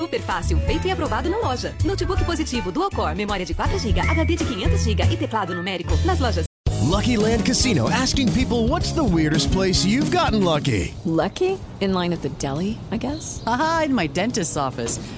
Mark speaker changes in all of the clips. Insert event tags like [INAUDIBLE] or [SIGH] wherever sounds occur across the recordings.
Speaker 1: Super fácil, feito e aprovado na loja. Notebook positivo Dual Core, memória de 4GB, HD de 500GB e teclado numérico nas lojas.
Speaker 2: Lucky Land Casino asking people what's the weirdest place you've gotten lucky?
Speaker 3: Lucky? In line at the deli, I guess?
Speaker 4: Aha, in my dentist's office.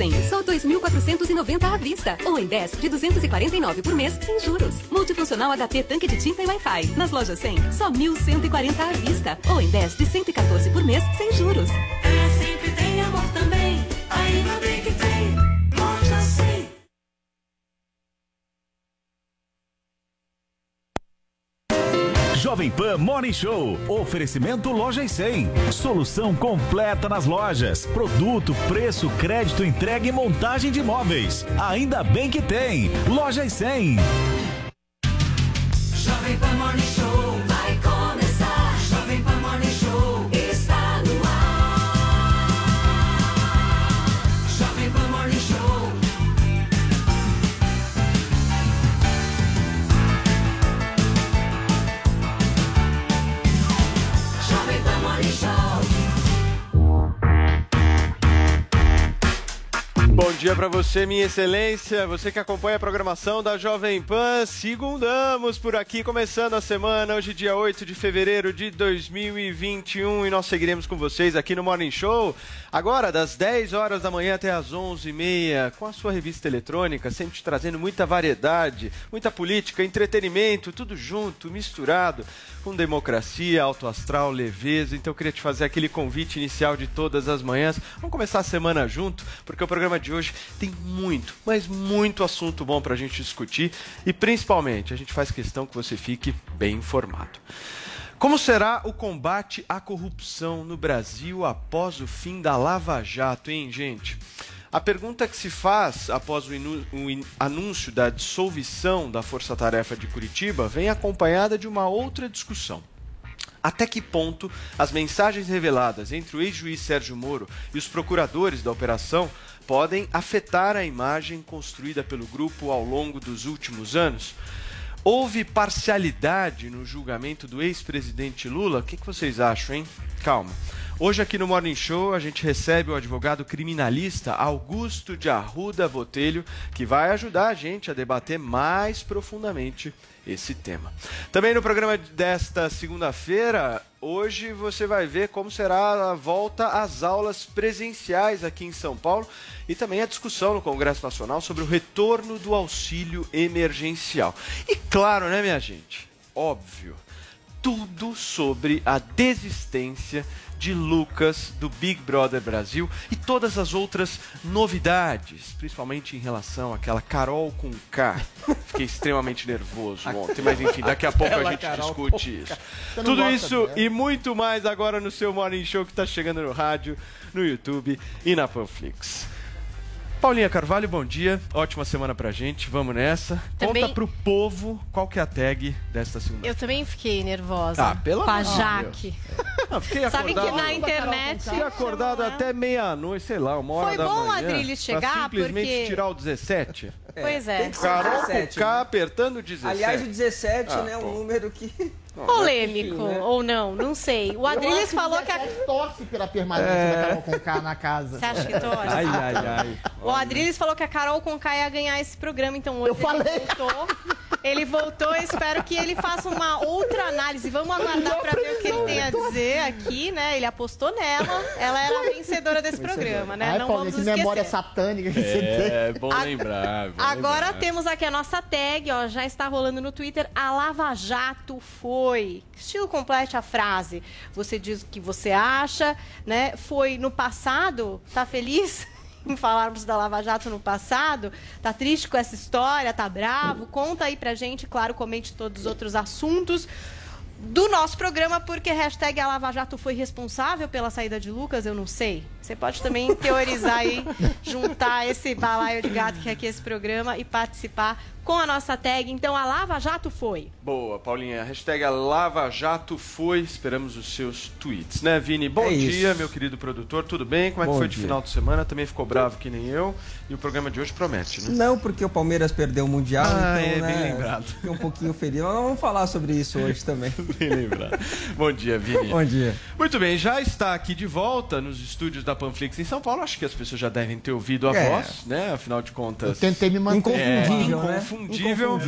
Speaker 1: 100, só 2.490 à vista. Ou em 10 de 249 por mês, sem juros. Multifuncional HP tanque de tinta e Wi-Fi. Nas lojas 100, só 1.140 à vista. Ou em 10 de 114 por mês, sem juros.
Speaker 5: É sempre tem amor também.
Speaker 6: Jovem Pan Morning Show. Oferecimento Loja e 100. Solução completa nas lojas. Produto, preço, crédito, entrega e montagem de móveis. Ainda bem que tem. Loja e 100.
Speaker 5: Jovem Pan Morning
Speaker 7: dia para você, minha excelência, você que acompanha a programação da Jovem Pan. Segundamos por aqui, começando a semana, hoje dia 8 de fevereiro de 2021 e nós seguiremos com vocês aqui no Morning Show, agora das 10 horas da manhã até as 11h30, com a sua revista eletrônica, sempre te trazendo muita variedade, muita política, entretenimento, tudo junto, misturado, com democracia, alto astral, leveza. Então eu queria te fazer aquele convite inicial de todas as manhãs. Vamos começar a semana junto, porque o programa de hoje tem muito, mas muito assunto bom para a gente discutir e principalmente a gente faz questão que você fique bem informado. Como será o combate à corrupção no Brasil após o fim da Lava Jato, hein, gente? A pergunta que se faz após o, o anúncio da dissolução da Força Tarefa de Curitiba vem acompanhada de uma outra discussão. Até que ponto as mensagens reveladas entre o ex-juiz Sérgio Moro e os procuradores da operação podem afetar a imagem construída pelo grupo ao longo dos últimos anos? Houve parcialidade no julgamento do ex-presidente Lula? O que, vocês acham, hein? Calma. Hoje aqui no Morning Show a gente recebe o advogado criminalista Augusto de Arruda Botelho, que vai ajudar a gente a debater mais profundamente esse tema. Também no programa desta segunda-feira, hoje você vai ver como será a volta às aulas presenciais aqui em São Paulo e também a discussão no Congresso Nacional sobre o retorno do auxílio emergencial. E claro, né, minha gente? Óbvio, tudo sobre a desistência de Lucas do Big Brother Brasil e todas as outras novidades, principalmente em relação àquela Carol com K. Fiquei extremamente nervoso [LAUGHS] ontem, mas enfim, daqui a pouco a gente
Speaker 8: Carol
Speaker 7: discute isso. Tudo isso
Speaker 8: dela?
Speaker 7: e muito mais agora no seu Morning Show que está chegando no rádio, no YouTube e na Panflix. Paulinha Carvalho, bom dia. Ótima semana pra gente. Vamos nessa.
Speaker 9: Também-
Speaker 7: Conta pro povo qual que é a tag desta segunda.
Speaker 9: Eu também fiquei nervosa.
Speaker 7: Ah, pelo
Speaker 9: com a
Speaker 7: amor de
Speaker 9: Jaque. [LAUGHS]
Speaker 7: Ah, fiquei
Speaker 9: Sabe que na internet.
Speaker 7: Fiquei acordado até meia-noite, sei lá, uma hora
Speaker 9: Foi
Speaker 7: da
Speaker 9: bom o
Speaker 7: manhã. Pra
Speaker 9: chegar,
Speaker 7: simplesmente
Speaker 9: porque-
Speaker 7: tirar o 17.
Speaker 9: Pois é.
Speaker 10: tem que
Speaker 7: Carol com
Speaker 10: 17,
Speaker 7: K
Speaker 10: né?
Speaker 7: apertando o 17.
Speaker 10: Aliás, o 17,
Speaker 7: Ah,
Speaker 10: né, é um número que...
Speaker 9: Polêmico,
Speaker 10: Enfim, né?
Speaker 9: ou não, não sei. O Adriles falou que a.
Speaker 8: 17 torce pela permanência
Speaker 7: É.
Speaker 8: da Carol Conká na casa.
Speaker 9: Você acha que torce?
Speaker 7: Ai, ai, ai.
Speaker 9: O Adriles falou que a Carol Conká ia ganhar esse programa, então hoje
Speaker 8: Eu falei.
Speaker 9: ele voltou. Ele voltou, eu espero que ele faça uma outra análise. Vamos aguardar para ver o que ele tem a dizer aqui, né? Ele apostou nela. Ela era a vencedora desse programa, né?
Speaker 8: Ai,
Speaker 9: Não
Speaker 8: Paulinho,
Speaker 9: vamos
Speaker 8: que memória
Speaker 9: esquecer.
Speaker 8: satânica que você
Speaker 7: É,
Speaker 8: tem.
Speaker 7: bom lembrar. bom
Speaker 9: Agora
Speaker 7: lembrar.
Speaker 9: temos aqui a nossa tag, ó, já está rolando no Twitter. A Lava Jato foi. Estilo complete a frase. Você diz o que você acha, né? Foi no passado, tá feliz? [LAUGHS] Em falarmos da Lava Jato no passado, tá triste com essa história, tá bravo? Conta aí pra gente, claro, comente todos os outros assuntos do nosso programa, porque hashtag a Lava Jato foi responsável pela saída de Lucas, eu não sei. Você pode também teorizar aí, juntar esse balaio de gato que é aqui esse programa e participar com a nossa tag. Então, a Lava Jato foi.
Speaker 7: Boa, Paulinha. Hashtag Lava Jato foi. Esperamos os seus tweets, né, Vini? Bom
Speaker 10: É
Speaker 7: dia,
Speaker 10: isso.
Speaker 7: meu querido produtor. Tudo bem? Como é que
Speaker 10: Bom
Speaker 7: foi de
Speaker 10: dia.
Speaker 7: final de semana? Também ficou bravo que nem eu. E o programa de hoje promete, né?
Speaker 10: Não, porque o Palmeiras perdeu o Mundial,
Speaker 7: Ah,
Speaker 10: então,
Speaker 7: é, bem
Speaker 10: né,
Speaker 7: lembrado.
Speaker 10: Fiquei um pouquinho feliz. Mas vamos falar sobre isso hoje também. [LAUGHS]
Speaker 7: Bem lembrado. Bom dia, Vini.
Speaker 10: Bom dia.
Speaker 7: Muito bem, já está aqui de volta nos estúdios da Panflix em São Paulo. Acho que as pessoas já devem ter ouvido a
Speaker 10: É.
Speaker 7: voz, né? Afinal de contas.
Speaker 8: Eu tentei me manter.
Speaker 10: Inconfundível,
Speaker 7: é,
Speaker 10: né?
Speaker 7: inconfundível.
Speaker 10: Inconfundível.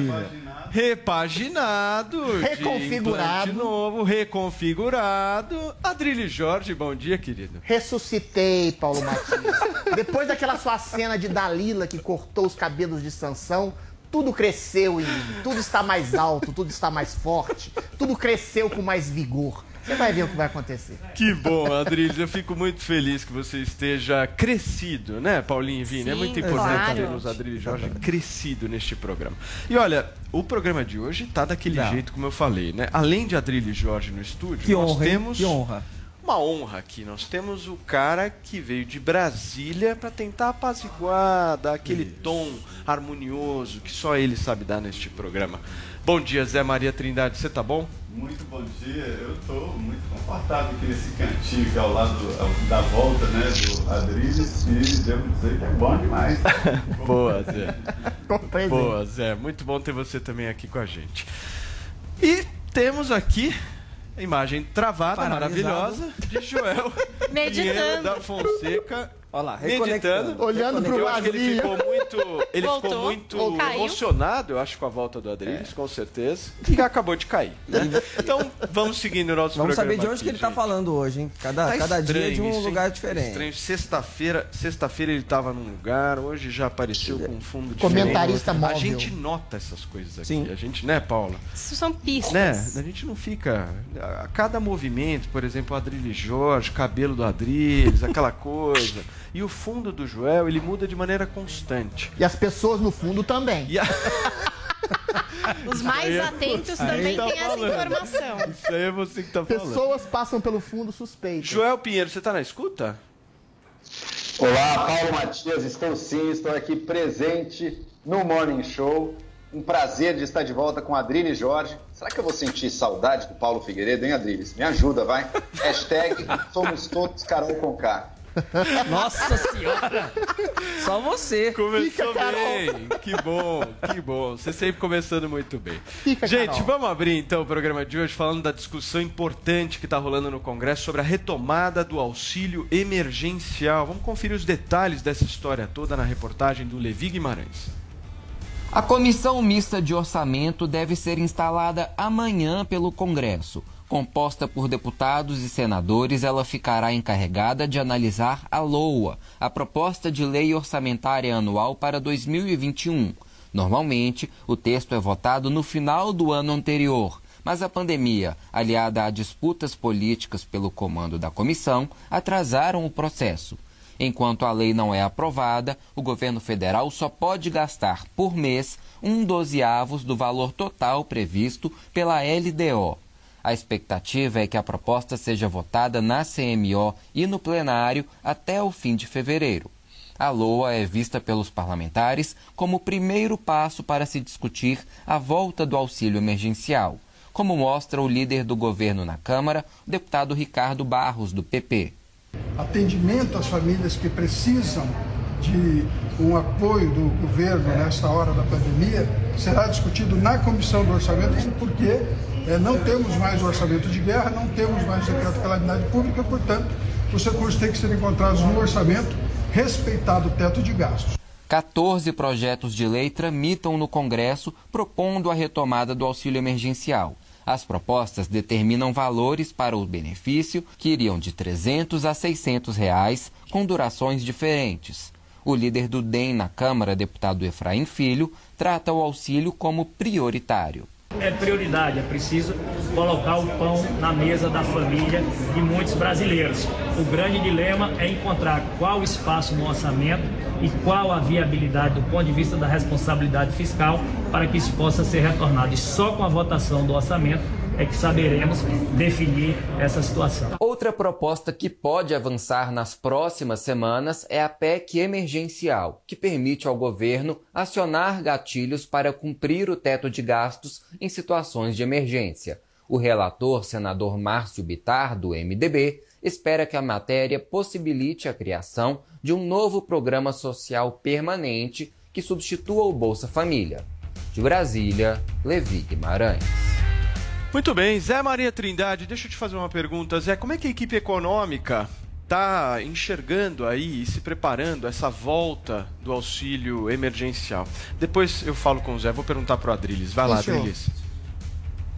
Speaker 7: Repaginado. de
Speaker 8: Reconfigurado.
Speaker 7: novo, reconfigurado. Adrilho Jorge, bom dia, querido.
Speaker 8: Ressuscitei, Paulo Matias. [LAUGHS] Depois daquela sua cena de Dalila que cortou os cabelos de Sansão, tudo cresceu em mim. Tudo está mais alto, tudo está mais forte, tudo cresceu com mais vigor. Você vai ver o que vai acontecer.
Speaker 7: Que bom, Adrilho. Eu fico muito feliz que você esteja crescido, né, Paulinho e Vini? é
Speaker 9: Sim,
Speaker 7: muito importante
Speaker 9: claro.
Speaker 7: termos Adrilho e Jorge crescido neste programa. E olha, o programa de hoje tá daquele
Speaker 10: Tá.
Speaker 7: jeito como eu falei, né? Além de Adrilho e Jorge no estúdio,
Speaker 10: Que
Speaker 7: nós
Speaker 10: honra, hein?
Speaker 7: temos
Speaker 10: Que honra.
Speaker 7: uma honra aqui. Nós temos o cara que veio de Brasília para tentar apaziguar, dar aquele tom harmonioso que só ele sabe dar neste programa. Bom dia, Zé Maria Trindade. Você tá bom?
Speaker 11: Muito bom dia, eu estou muito confortável aqui nesse cantinho aqui ao lado da volta né, do Adriles e devo dizer que é bom demais. [LAUGHS]
Speaker 7: Boa, Zé.
Speaker 8: Tô.
Speaker 7: Boa, Zé. Muito bom ter você também aqui com a gente. E temos aqui a imagem travada,
Speaker 10: Paralisado.
Speaker 7: maravilhosa, de Joel [LAUGHS]
Speaker 9: Meditando.
Speaker 7: Da Fonseca.
Speaker 10: Olha lá,
Speaker 7: Meditando.
Speaker 8: Olhando pro
Speaker 7: Eu acho que ele
Speaker 8: vazio.
Speaker 7: ficou muito, ele
Speaker 9: Voltou,
Speaker 7: ficou muito
Speaker 9: caiu.
Speaker 7: emocionado, eu acho, com a volta do Adriles,
Speaker 10: É.
Speaker 7: com certeza. E acabou de cair. né? Então, vamos seguindo o nosso
Speaker 10: Vamos
Speaker 7: programa
Speaker 10: saber de onde
Speaker 7: aqui,
Speaker 10: que ele tá
Speaker 7: gente.
Speaker 10: falando hoje, hein? Cada,
Speaker 7: Tá
Speaker 10: cada dia
Speaker 7: estranho
Speaker 10: de um
Speaker 7: isso,
Speaker 10: lugar diferente.
Speaker 7: Estranho. Sexta-feira, sexta-feira ele tava num lugar, hoje já apareceu com um fundo
Speaker 8: Comentarista
Speaker 7: diferente. A
Speaker 8: móvel.
Speaker 7: gente nota essas coisas aqui.
Speaker 10: Sim.
Speaker 7: A gente, né, Paula?
Speaker 9: Isso são pistas.
Speaker 7: Né? A gente não fica. A cada movimento, por exemplo, o Adriles Jorge, cabelo do Adriles, aquela coisa. [LAUGHS] E o fundo do Joel, ele muda de maneira constante.
Speaker 8: E as pessoas no fundo também.
Speaker 7: E a- [LAUGHS]
Speaker 9: Os mais atentos também
Speaker 7: tá
Speaker 9: têm essa informação.
Speaker 7: Isso aí é você que tá falando.
Speaker 8: Pessoas passam pelo fundo suspeito.
Speaker 7: Joel Pinheiro, você tá na escuta?
Speaker 12: Olá, Paulo Matias, estou sim, estou aqui presente no Morning Show. Um prazer de estar de volta com Adriles Jorge. Será que eu vou sentir saudade do Paulo Figueiredo, hein, Adriles? Me ajuda, vai. [LAUGHS] Hashtag somos todos Carol com K. [LAUGHS]
Speaker 10: Nossa senhora! Só você.
Speaker 7: Começou bem, que bom, que bom. Você sempre começando muito bem.
Speaker 8: Fica,
Speaker 7: Gente,
Speaker 8: Carol.
Speaker 7: vamos abrir então o programa de hoje falando da discussão importante que está rolando no Congresso sobre a retomada do auxílio emergencial. Vamos conferir os detalhes dessa história toda na reportagem do Levi Guimarães.
Speaker 13: A comissão mista de orçamento deve ser instalada amanhã pelo Congresso. Composta por deputados e senadores, ela ficará encarregada de analisar a LOA, a proposta de lei orçamentária anual para 2021. Normalmente, o texto é votado no final do ano anterior, mas a pandemia, aliada a disputas políticas pelo comando da comissão, atrasaram o processo. Enquanto a lei não é aprovada, o governo federal só pode gastar por mês um dozeavos do valor total previsto pela LDO. A expectativa é que a proposta seja votada na CMO e no plenário até o fim de fevereiro. A LOA é vista pelos parlamentares como o primeiro passo para se discutir a volta do auxílio emergencial, como mostra o líder do governo na Câmara, o deputado Ricardo Barros, do PP.
Speaker 14: atendimento às famílias que precisam de um apoio do governo nesta hora da pandemia será discutido na comissão do orçamento, porque eh, não temos mais orçamento de guerra, não temos mais decreto de calamidade pública, portanto, os recursos têm que ser encontrados no orçamento, respeitado o teto de gastos.
Speaker 13: 14 projetos de lei tramitam no Congresso propondo a retomada do auxílio emergencial. As propostas determinam valores para o benefício que iriam de 300 a 600 reais, com durações diferentes. O líder do DEM na Câmara, deputado Efraim Filho, trata o auxílio como prioritário.
Speaker 15: É prioridade, é preciso colocar o pão na mesa da família de muitos brasileiros. O grande dilema é encontrar qual o espaço no orçamento e qual a viabilidade do ponto de vista da responsabilidade fiscal para que isso possa ser retornado. E só com a votação do orçamento é que saberemos definir essa situação.
Speaker 13: Outra proposta que pode avançar nas próximas semanas é a PEC emergencial, que permite ao governo acionar gatilhos para cumprir o teto de gastos em situações de emergência. O relator, senador Márcio Bitar, do MDB, espera que a matéria possibilite a criação de um novo programa social permanente que substitua o Bolsa Família. De Brasília, Levi Guimarães.
Speaker 7: Muito bem, Zé Maria Trindade, deixa eu te fazer uma pergunta. Zé, como é que a equipe econômica está enxergando aí e se preparando essa volta do auxílio emergencial? Depois eu falo com o Zé, vou perguntar para o Adriles. Vai lá,
Speaker 8: Sim, senhor.
Speaker 7: Adriles.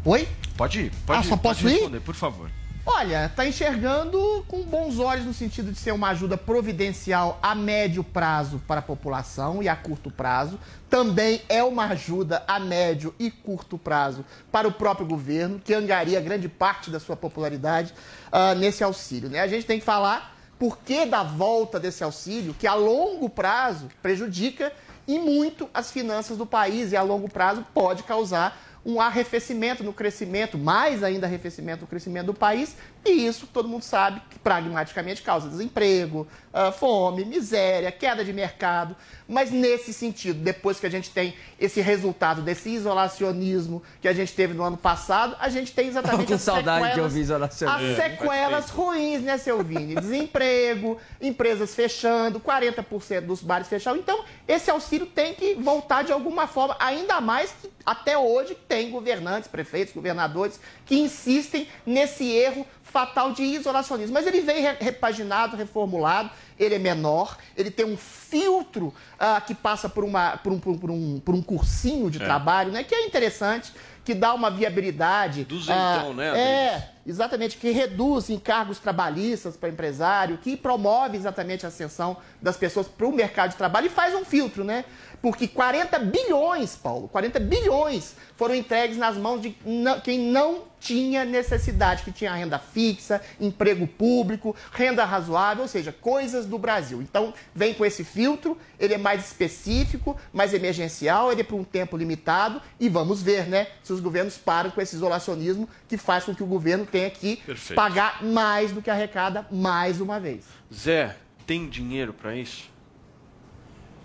Speaker 8: Oi?
Speaker 7: Pode ir, pode
Speaker 8: Ah,
Speaker 7: ir,
Speaker 8: só
Speaker 7: pode
Speaker 8: posso ir?
Speaker 7: por favor.
Speaker 8: Olha, tá enxergando com bons olhos no sentido de ser uma ajuda providencial a médio prazo para a população e a curto prazo. Também é uma ajuda a médio e curto prazo para o próprio governo, que angaria grande parte da sua popularidade ah, nesse auxílio. Né? A gente tem que falar por que da volta desse auxílio, que a longo prazo prejudica e muito as finanças do país e a longo prazo pode causar um arrefecimento no crescimento, mais ainda arrefecimento no crescimento do país, e isso todo mundo sabe que pragmaticamente causa desemprego, ah, fome, miséria, queda de mercado. Mas nesse sentido, depois que a gente tem esse resultado desse isolacionismo que a gente teve no ano passado, a gente tem exatamente [LAUGHS] as
Speaker 10: saudade de
Speaker 8: sequelas-
Speaker 10: ouvir isolacionismo.
Speaker 8: As sequelas ruins, né, seu Vini? [LAUGHS] Desemprego, empresas fechando, 40% dos bares fechados. Então, esse auxílio tem que voltar de alguma forma, ainda mais que até hoje tem governantes, prefeitos, governadores que insistem nesse erro fatal de isolacionismo. Mas ele vem re- repaginado, reformulado, ele é menor, ele tem um filtro ah, que passa por, uma, por, um, por, um- por um, por um cursinho de
Speaker 7: É.
Speaker 8: trabalho, né, que é interessante, que dá uma viabilidade.
Speaker 7: Duzentão,
Speaker 8: ah,
Speaker 7: né,
Speaker 8: É? Exatamente, que reduz encargos trabalhistas para empresário, que promove exatamente a ascensão das pessoas para o mercado de trabalho e faz um filtro, né? Porque 40 bilhões, Paulo, 40 bilhões foram entregues nas mãos de quem não tinha necessidade, que tinha renda fixa, emprego público, renda razoável, ou seja, coisas do Brasil. Então, vem com esse filtro, ele é mais específico, mais emergencial, ele é por um tempo limitado e vamos ver, né, se os governos param com esse isolacionismo que faz com que o governo tenha que
Speaker 7: Perfeito.
Speaker 8: pagar mais do que arrecada mais uma vez.
Speaker 7: Zé, tem dinheiro para isso?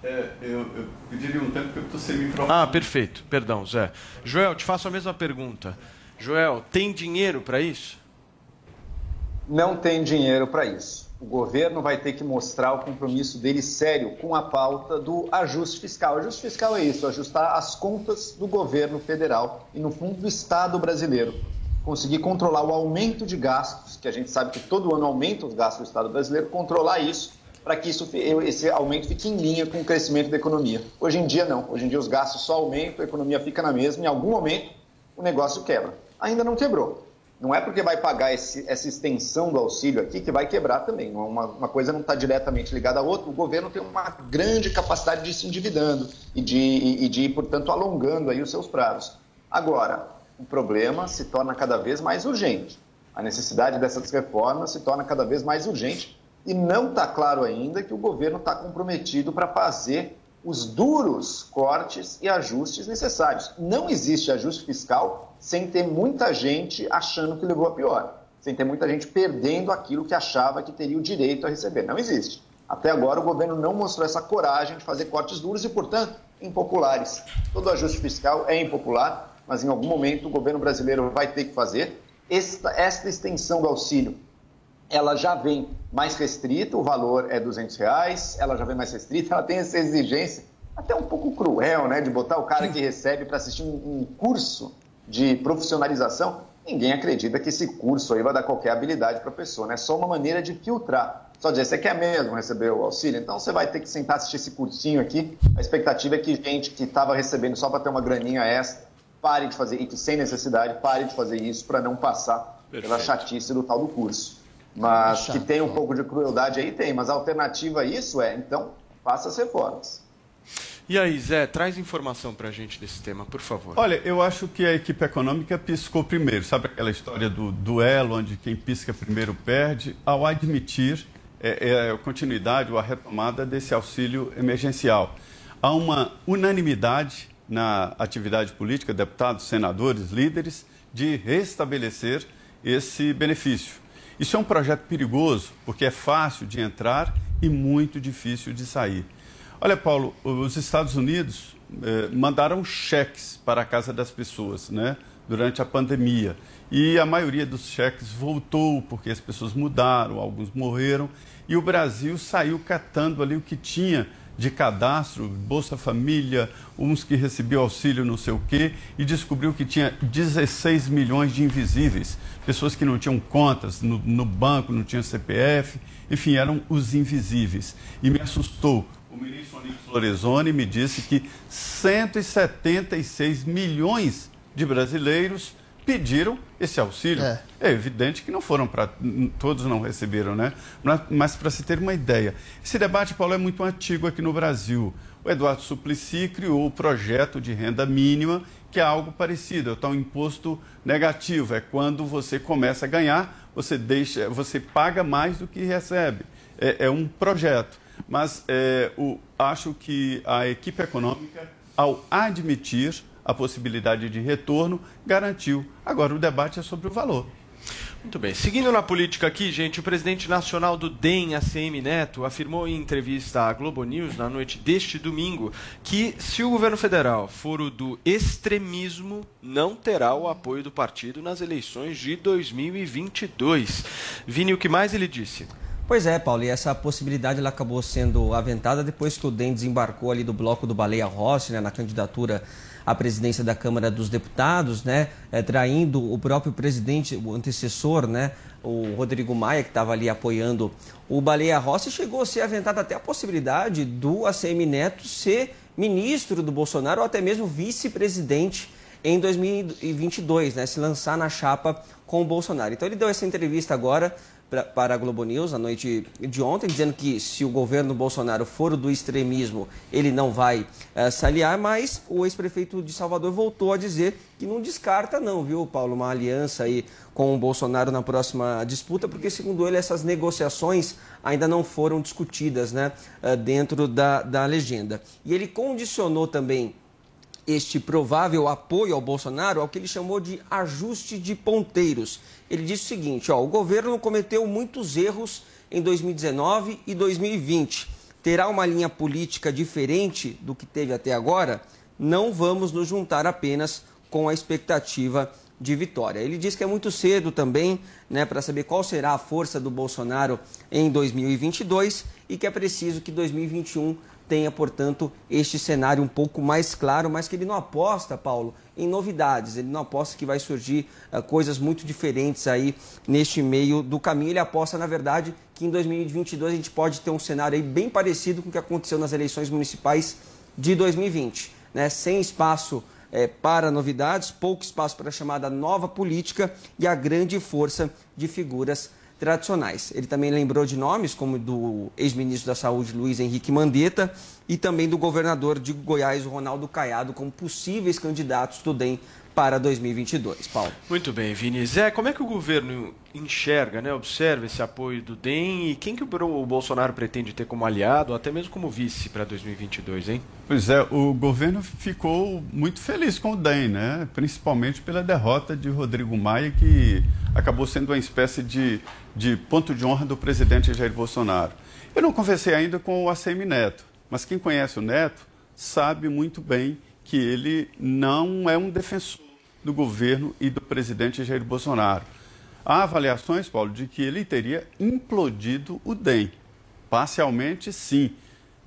Speaker 11: É, eu, eu pediria um tempo porque eu estou sem microfone.
Speaker 7: Ah, perfeito. Perdão, Zé. Joel, te faço a mesma pergunta. Joel, tem dinheiro para isso?
Speaker 12: não tem dinheiro para isso. O governo vai ter que mostrar o compromisso dele sério com a pauta do ajuste fiscal. O ajuste fiscal é isso, ajustar as contas do governo federal e, no fundo, do Estado brasileiro. Conseguir controlar o aumento de gastos, que a gente sabe que todo ano aumenta os gastos do Estado brasileiro, controlar isso para que isso, esse aumento fique em linha com o crescimento da economia. Hoje em dia, não. Hoje em dia, os gastos só aumentam, a economia fica na mesma. Em algum momento, o negócio quebra. Ainda não quebrou. Não é porque vai pagar esse- essa extensão do auxílio aqui que vai quebrar também. É Uma, uma coisa não está diretamente ligada à outra. O governo tem uma grande capacidade de se endividando e de, e, e de portanto, alongando aí os seus prazos. Agora, o problema se torna cada vez mais urgente. A necessidade dessas reformas se torna cada vez mais urgente e não está claro ainda que o governo está comprometido para fazer os duros cortes e ajustes necessários. Não existe ajuste fiscal sem ter muita gente achando que levou a pior, sem ter muita gente perdendo aquilo que achava que teria o direito a receber. Não existe. Até agora o governo não mostrou essa coragem de fazer cortes duros e, portanto, impopulares. Todo ajuste fiscal é impopular, mas em algum momento o governo brasileiro vai ter que fazer. Esta, esta extensão do auxílio ela já vem mais restrita, o valor é 200 reais, ela já vem mais restrita, ela tem essa exigência até um pouco cruel, né, de botar o cara que recebe para assistir um, um curso de profissionalização. Ninguém acredita que esse curso aí vai dar qualquer habilidade para a pessoa, né? É só uma maneira de filtrar. Só dizer, você quer mesmo receber o auxílio? Então você vai ter que sentar assistir esse cursinho aqui. A expectativa é que gente que estava recebendo só para ter uma graninha extra, pare de fazer, e que sem necessidade, pare de fazer isso para não passar pela
Speaker 7: Perfeito.
Speaker 12: chatice do tal do curso. Mas
Speaker 7: Chato.
Speaker 12: que tem um pouco de crueldade aí, tem. Mas a alternativa a isso é, então, faça as reformas.
Speaker 7: E aí, Zé, traz informação pra gente desse tema, por favor.
Speaker 11: Olha, eu acho que a equipe econômica piscou primeiro. Sabe aquela história do duelo, onde quem pisca primeiro perde? Ao admitir é, é, a continuidade ou a retomada desse auxílio emergencial. Há uma unanimidade na atividade política, deputados, senadores, líderes, de restabelecer esse benefício. Isso é um projeto perigoso, porque é fácil de entrar e muito difícil de sair. Olha, Paulo, os Estados Unidos eh, mandaram cheques para a casa das pessoas, né, durante a pandemia. E a maioria dos cheques voltou porque as pessoas mudaram, alguns morreram. E o Brasil saiu catando ali o que tinha de cadastro, Bolsa Família, uns que recebiam auxílio não sei o quê, e descobriu que tinha 16 milhões de invisíveis, pessoas que não tinham contas no, no banco, não tinham CPF, enfim, eram os invisíveis. E me assustou. O ministro Onix Lorenzoni me disse que 176 milhões de brasileiros pediram esse auxílio. É, evidente que não foram para. Todos não receberam, né? Mas, mas para se ter uma ideia. Esse debate, Paulo, é muito antigo aqui no Brasil. O Eduardo Suplicy criou o projeto de renda mínima, que é algo parecido, é o tal imposto negativo. É quando você começa a ganhar, você deixa, você paga mais do que recebe. É, é um projeto. Mas é, o, acho que a equipe econômica, ao admitir a possibilidade de retorno, garantiu. Agora, o debate é sobre o valor.
Speaker 7: Muito bem. Seguindo na política aqui, gente, o presidente nacional do DEM, ACM Neto, afirmou em entrevista à Globo News na noite deste domingo que se o governo federal for o do extremismo, não terá o apoio do partido nas eleições de 2022. Vini, o que mais ele disse?
Speaker 10: Pois é, Paulo, e essa possibilidade ela acabou sendo aventada depois que o DEM desembarcou ali do bloco do Baleia Rossi, né, na candidatura à presidência da Câmara dos Deputados, né, é, traindo o próprio presidente, o antecessor, né, o Rodrigo Maia, que estava ali apoiando o Baleia Rossi, chegou a ser aventada até a possibilidade do ACM Neto ser ministro do Bolsonaro ou até mesmo vice-presidente em 2022, né, se lançar na chapa com o Bolsonaro. Então ele deu essa entrevista agora pra, para a Globo News na noite de ontem, dizendo que se o governo Bolsonaro for do extremismo, ele não vai uh, se aliar, mas o ex-prefeito de Salvador voltou a dizer que não descarta não, viu, Paulo, uma aliança aí com o Bolsonaro na próxima disputa, porque segundo ele essas negociações ainda não foram discutidas, né, uh, dentro da, da legenda. E ele condicionou também este provável apoio ao Bolsonaro ao que ele chamou de ajuste de ponteiros. Ele disse o seguinte: ó, o governo cometeu muitos erros em 2019 e 2020. Terá uma linha política diferente do que teve até agora? Não vamos nos juntar apenas com a expectativa de vitória. Ele diz que é muito cedo também né, para saber qual será a força do Bolsonaro em 2022 e que é preciso que 2021 tenha, portanto, este cenário um pouco mais claro, mas que ele não aposta, Paulo, em novidades. Ele não aposta que vai surgir uh, coisas muito diferentes aí neste meio do caminho. Ele aposta, na verdade, que em 2022 a gente pode ter um cenário aí bem parecido com o que aconteceu nas eleições municipais de 2020, né? Sem espaço é, para novidades, pouco espaço para a chamada nova política e a grande força de figuras tradicionais. Ele também lembrou de nomes como do ex-ministro da Saúde Luiz Henrique Mandetta e também do governador de Goiás, Ronaldo Caiado, como possíveis candidatos do DEM para 2022. Paulo.
Speaker 7: Muito bem, Vini. Zé, como é que o governo enxerga, né, observa esse apoio do DEM e quem que o Bolsonaro pretende ter como aliado, ou até mesmo como vice para 2022, hein?
Speaker 11: Pois é, o governo ficou muito feliz com o DEM, né? principalmente pela derrota de Rodrigo Maia, que acabou sendo uma espécie de, de ponto de honra do presidente Jair Bolsonaro. Eu não conversei ainda com o ACM Neto, mas quem conhece o Neto sabe muito bem que ele não é um defensor do governo e do presidente Jair Bolsonaro. Há avaliações, Paulo, de que ele teria implodido o DEM. Parcialmente, sim.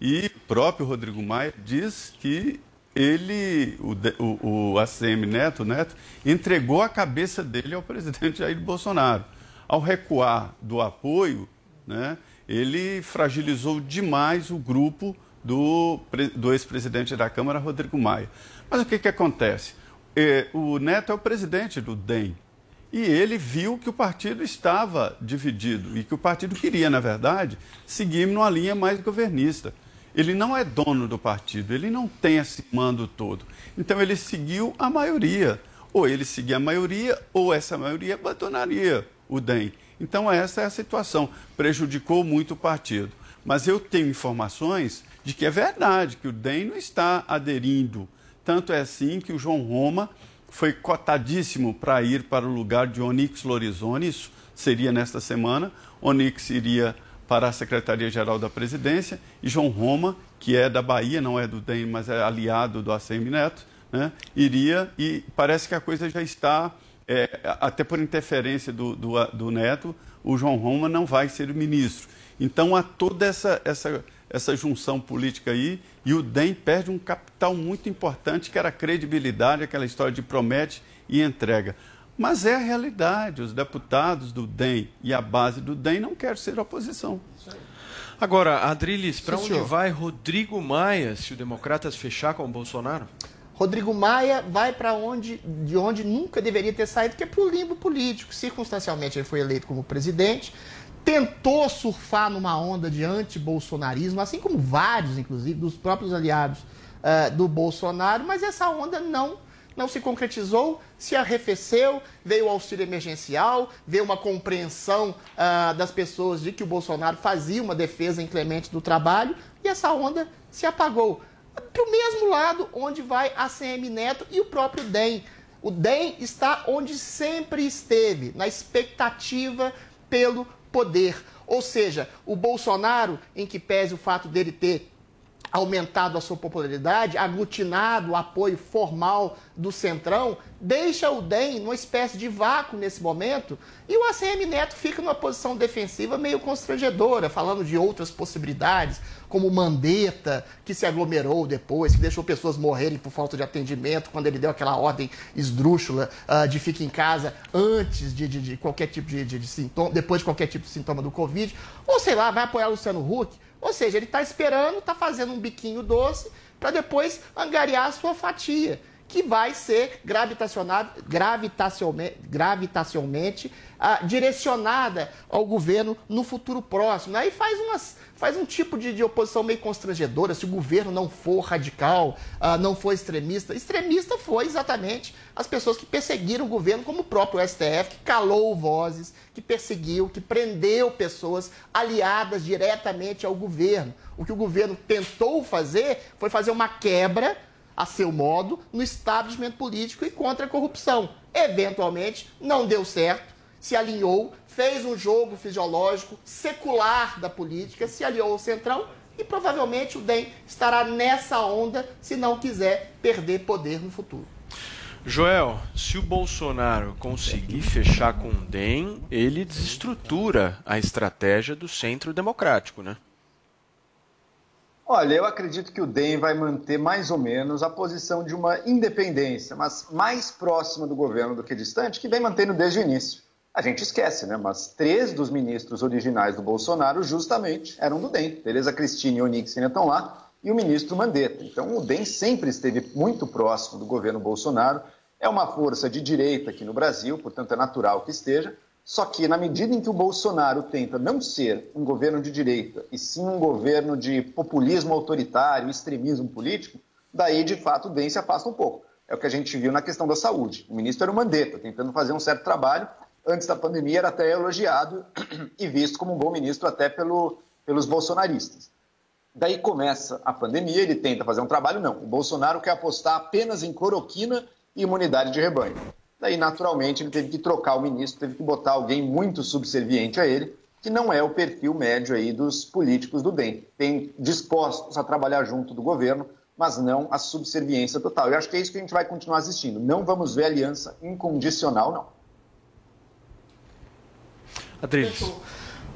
Speaker 11: E o próprio Rodrigo Maia diz que ele, o, o, o ACM Neto, Neto, entregou a cabeça dele ao presidente Jair Bolsonaro. Ao recuar do apoio, né, ele fragilizou demais o grupo do, do ex-presidente da Câmara, Rodrigo Maia. Mas o que, que acontece? É, o Neto é o presidente do DEM. E ele viu que o partido estava dividido e que o partido queria, na verdade, seguir numa linha mais governista. Ele não é dono do partido, ele não tem esse mando todo. Então ele seguiu a maioria. Ou ele seguia a maioria, ou essa maioria abandonaria o DEM. Então essa é a situação. Prejudicou muito o partido. Mas eu tenho informações de que é verdade, que o DEM não está aderindo. Tanto é assim que o João Roma foi cotadíssimo para ir para o lugar de Onyx Lorizone, isso seria nesta semana. Onyx iria para a Secretaria-Geral da Presidência e João Roma, que é da Bahia, não é do DEM, mas é aliado do ACM Neto, né, iria e parece que a coisa já está, é, até por interferência do, do, do, Neto, o João Roma não vai ser ministro. Então há toda essa, essa, essa junção política aí e o DEM perde um capital muito importante, que era a credibilidade, aquela história de promete e entrega. Mas é a realidade, os deputados do DEM e a base do DEM não querem ser oposição.
Speaker 7: Agora, Adriles, para onde senhor. vai Rodrigo Maia se o Democratas fechar com o Bolsonaro?
Speaker 8: Rodrigo Maia vai para onde, de onde nunca deveria ter saído, que é para o limbo político. Circunstancialmente, ele foi eleito como presidente, tentou surfar numa onda de anti-bolsonarismo, assim como vários, inclusive, dos próprios aliados uh, do Bolsonaro, mas essa onda não não se concretizou, se arrefeceu, veio o auxílio emergencial, veio uma compreensão uh, das pessoas de que o Bolsonaro fazia uma defesa inclemente do trabalho e essa onda se apagou. Para o mesmo lado onde vai a CM Neto e o próprio DEM. O DEM está onde sempre esteve, na expectativa pelo poder. Ou seja, o Bolsonaro, em que pese o fato dele ter aumentado a sua popularidade, aglutinado o apoio formal do Centrão, deixa o DEM numa espécie de vácuo nesse momento e o ACM Neto fica numa posição defensiva meio constrangedora, falando de outras possibilidades, como Mandetta, que se aglomerou depois, que deixou pessoas morrerem por falta de atendimento, quando ele deu aquela ordem esdrúxula uh, de fique em casa antes de, de, de qualquer tipo de, de, de sintoma, depois de qualquer tipo de sintoma do Covid, ou sei lá, vai apoiar Luciano Huck. Ou seja, ele está esperando, está fazendo um biquinho doce para depois angariar a sua fatia que vai ser gravitacionalmente, gravitacionalmente uh, direcionada ao governo no futuro próximo. Aí faz, umas, faz um tipo de, de oposição meio constrangedora se o governo não for radical, uh, não for extremista. Extremista foi exatamente as pessoas que perseguiram o governo, como o próprio STF, que calou vozes, que perseguiu, que prendeu pessoas aliadas diretamente ao governo. O que o governo tentou fazer foi fazer uma quebra a seu modo, no establishment político e contra a corrupção. Eventualmente, não deu certo, se alinhou, fez um jogo fisiológico secular da política, se aliou ao Centrão e provavelmente o DEM estará nessa onda se não quiser perder poder no futuro.
Speaker 7: Joel, se o Bolsonaro conseguir fechar com o DEM, ele desestrutura a estratégia do centro democrático, né?
Speaker 12: Olha, eu acredito que o DEM vai manter mais ou menos a posição de uma independência, mas mais próxima do governo do que distante, que vem mantendo desde o início. A gente esquece, né? Mas três dos ministros originais do Bolsonaro justamente eram do DEM. Tereza Cristina e Onix ainda estão lá, e o ministro Mandetta. Então o DEM sempre esteve muito próximo do governo Bolsonaro. É uma força de direita aqui no Brasil, portanto é natural que esteja. Só que, na medida em que o Bolsonaro tenta não ser um governo de direita, e sim um governo de populismo autoritário, extremismo político, daí, de fato, o DEM se afasta um pouco. É o que a gente viu na questão da saúde. O ministro era o Mandetta, tentando fazer um certo trabalho. Antes da pandemia, era até elogiado [CLEARS THROAT] e visto como um bom ministro até pelo, pelos bolsonaristas. Daí começa a pandemia, ele tenta fazer um trabalho, não. O Bolsonaro quer apostar apenas em cloroquina e imunidade de rebanho. Daí, naturalmente, ele teve que trocar o ministro, teve que botar alguém muito subserviente a ele, que não é o perfil médio aí dos políticos do bem. Tem dispostos a trabalhar junto do governo, mas não a subserviência total. Eu acho que é isso que a gente vai continuar assistindo. Não vamos ver aliança incondicional, não.
Speaker 7: Adriles.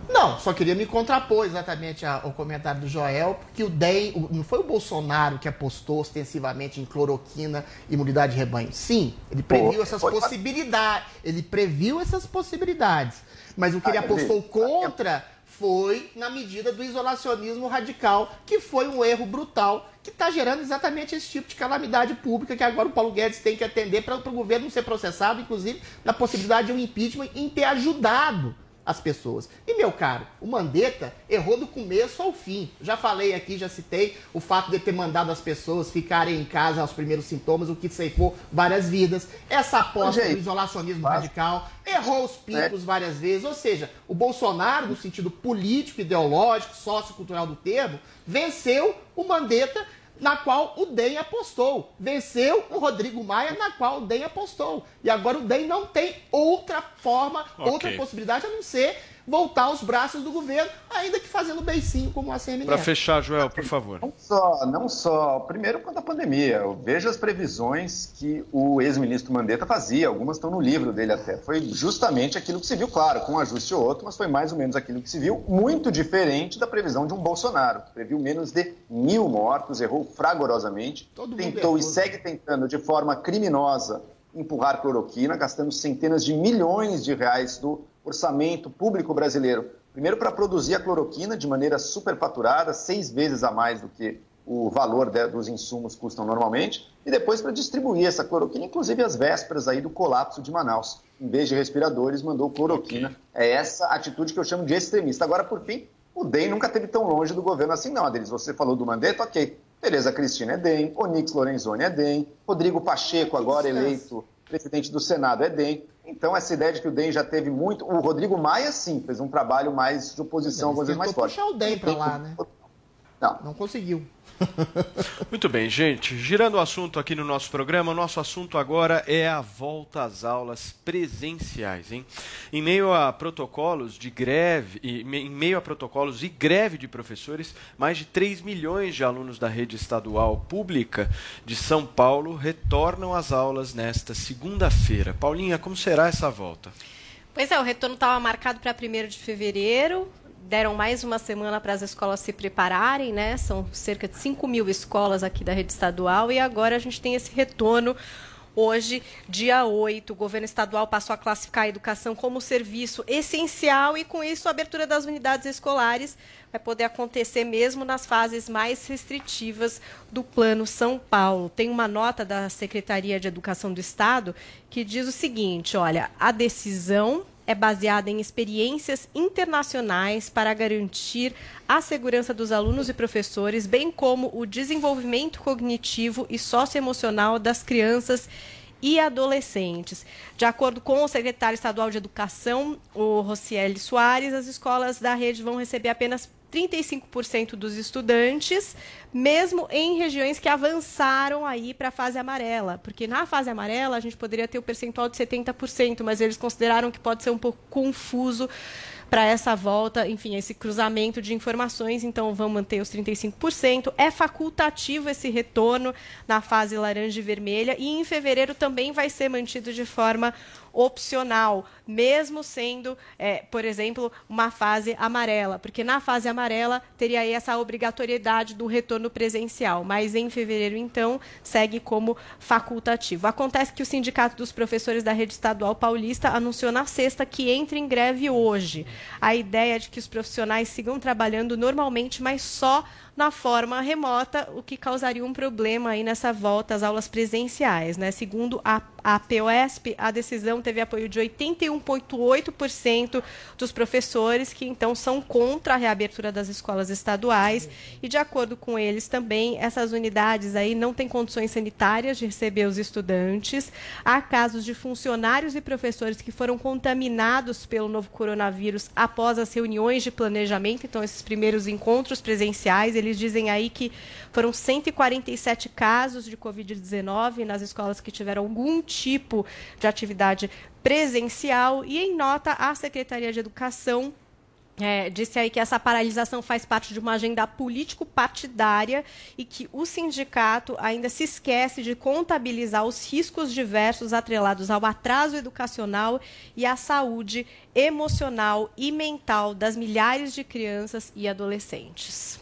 Speaker 8: Não, só queria me contrapor exatamente ao comentário do Joel, porque o DEM, não foi o Bolsonaro que apostou ostensivamente em cloroquina e imunidade de rebanho. Sim, ele previu essas possibilidades. Ele previu essas possibilidades. Mas o que ele ah, apostou contra foi na medida do isolacionismo radical, que foi um erro brutal, que está gerando exatamente esse tipo de calamidade pública que agora o Paulo Guedes tem que atender para o governo não ser processado, inclusive na possibilidade de um impeachment em ter ajudado as pessoas. E, meu caro, o Mandetta errou do começo ao fim. Já falei aqui, já citei o fato de ter mandado as pessoas ficarem em casa aos primeiros sintomas, o que ceifou várias vidas. Essa aposta do isolacionismo radical, errou os picos várias vezes. Ou seja, o Bolsonaro, no sentido político, ideológico, sociocultural do termo, venceu o Mandetta na qual o DEM apostou. Venceu o Rodrigo Maia, na qual o DEM apostou. E agora o DEM não tem outra forma,
Speaker 7: Ok.
Speaker 8: outra possibilidade a não ser voltar aos braços do governo, ainda que fazendo beicinho como a CM
Speaker 7: Para fechar, Joel, por favor.
Speaker 12: Não só, não só. Primeiro, quanto à pandemia. Eu vejo as previsões que o ex-ministro Mandetta fazia, algumas estão no livro dele até. Foi justamente aquilo que se viu, claro, com um ajuste ou outro, mas foi mais ou menos aquilo que se viu, muito diferente da previsão de um Bolsonaro. que Previu menos de mil mortos, errou fragorosamente,
Speaker 8: mundo
Speaker 12: tentou e segue tentando de forma criminosa empurrar cloroquina, gastando centenas de milhões de reais do orçamento público brasileiro. Primeiro, para produzir a cloroquina de maneira superfaturada, seis vezes a mais do que o valor dos insumos custam normalmente, e depois para distribuir essa cloroquina, inclusive às vésperas aí do colapso de Manaus. Em vez de respiradores, mandou cloroquina. É essa atitude que eu chamo de extremista. Agora, por fim, o DEM nunca teve tão longe do governo assim, não, Adelis. Você falou do Mandetta, ok. Tereza Cristina é DEM, Onix Lorenzoni é DEM, Rodrigo Pacheco, agora eleito presidente do Senado, é DEM. Então, essa ideia de que o DEM já teve muito. O Rodrigo Maia, sim, fez um trabalho mais de oposição, algumas vezes mais forte.
Speaker 8: puxar o DEM para lá, né?
Speaker 12: Não.
Speaker 8: Não conseguiu. [LAUGHS]
Speaker 7: Muito bem, gente. Girando o assunto aqui no nosso programa, o nosso assunto agora é a volta às aulas presenciais, hein? Em meio a protocolos de greve, e em meio a protocolos e greve de professores, mais de 3 milhões de alunos da rede estadual pública de São Paulo retornam às aulas nesta segunda-feira. Paulinha, como será essa volta?
Speaker 9: Pois é, o retorno estava marcado para 1 de fevereiro. Deram mais uma semana para as escolas se prepararem, né? São cerca de 5 mil escolas aqui da rede estadual e agora a gente tem esse retorno. Hoje, dia 8, o governo estadual passou a classificar a educação como serviço essencial e, com isso, a abertura das unidades escolares vai poder acontecer mesmo nas fases mais restritivas do Plano São Paulo. Tem uma nota da Secretaria de Educação do Estado que diz o seguinte: olha, a decisão é baseada em experiências internacionais para garantir a segurança dos alunos e professores, bem como o desenvolvimento cognitivo e socioemocional das crianças e adolescentes. De acordo com o secretário estadual de Educação, o Rocieli Soares, as escolas da rede vão receber apenas 35% dos estudantes, mesmo em regiões que avançaram aí para a fase amarela, porque na fase amarela a gente poderia ter o percentual de 70%, mas eles consideraram que pode ser um pouco confuso para essa volta, enfim, esse cruzamento de informações, então vão manter os 35%. É facultativo esse retorno na fase laranja e vermelha. E em fevereiro também vai ser mantido de forma opcional, mesmo sendo, é, por exemplo, uma fase amarela, porque na fase amarela teria aí essa obrigatoriedade do retorno presencial, mas em fevereiro, então, segue como facultativo. Acontece que o Sindicato dos Professores da Rede Estadual Paulista anunciou na sexta que entra em greve hoje. A ideia é de que os profissionais sigam trabalhando normalmente, mas só na forma remota, o que causaria um problema aí nessa volta às aulas presenciais. Né? Segundo a, a POSP, a decisão teve apoio de 81,8% dos professores, que então são contra a reabertura das escolas estaduais. E, de acordo com eles também, essas unidades aí não têm condições sanitárias de receber os estudantes. Há casos de funcionários e professores que foram contaminados pelo novo coronavírus após as reuniões de planejamento, então esses primeiros encontros presenciais, eles dizem aí que foram 147 casos de Covid-19 nas escolas que tiveram algum tipo de atividade presencial. E em nota, a Secretaria de Educação é, disse aí que essa paralisação faz parte de uma agenda político-partidária e que o sindicato ainda se esquece de contabilizar os riscos diversos atrelados ao atraso educacional e à saúde emocional e mental das milhares de crianças e adolescentes.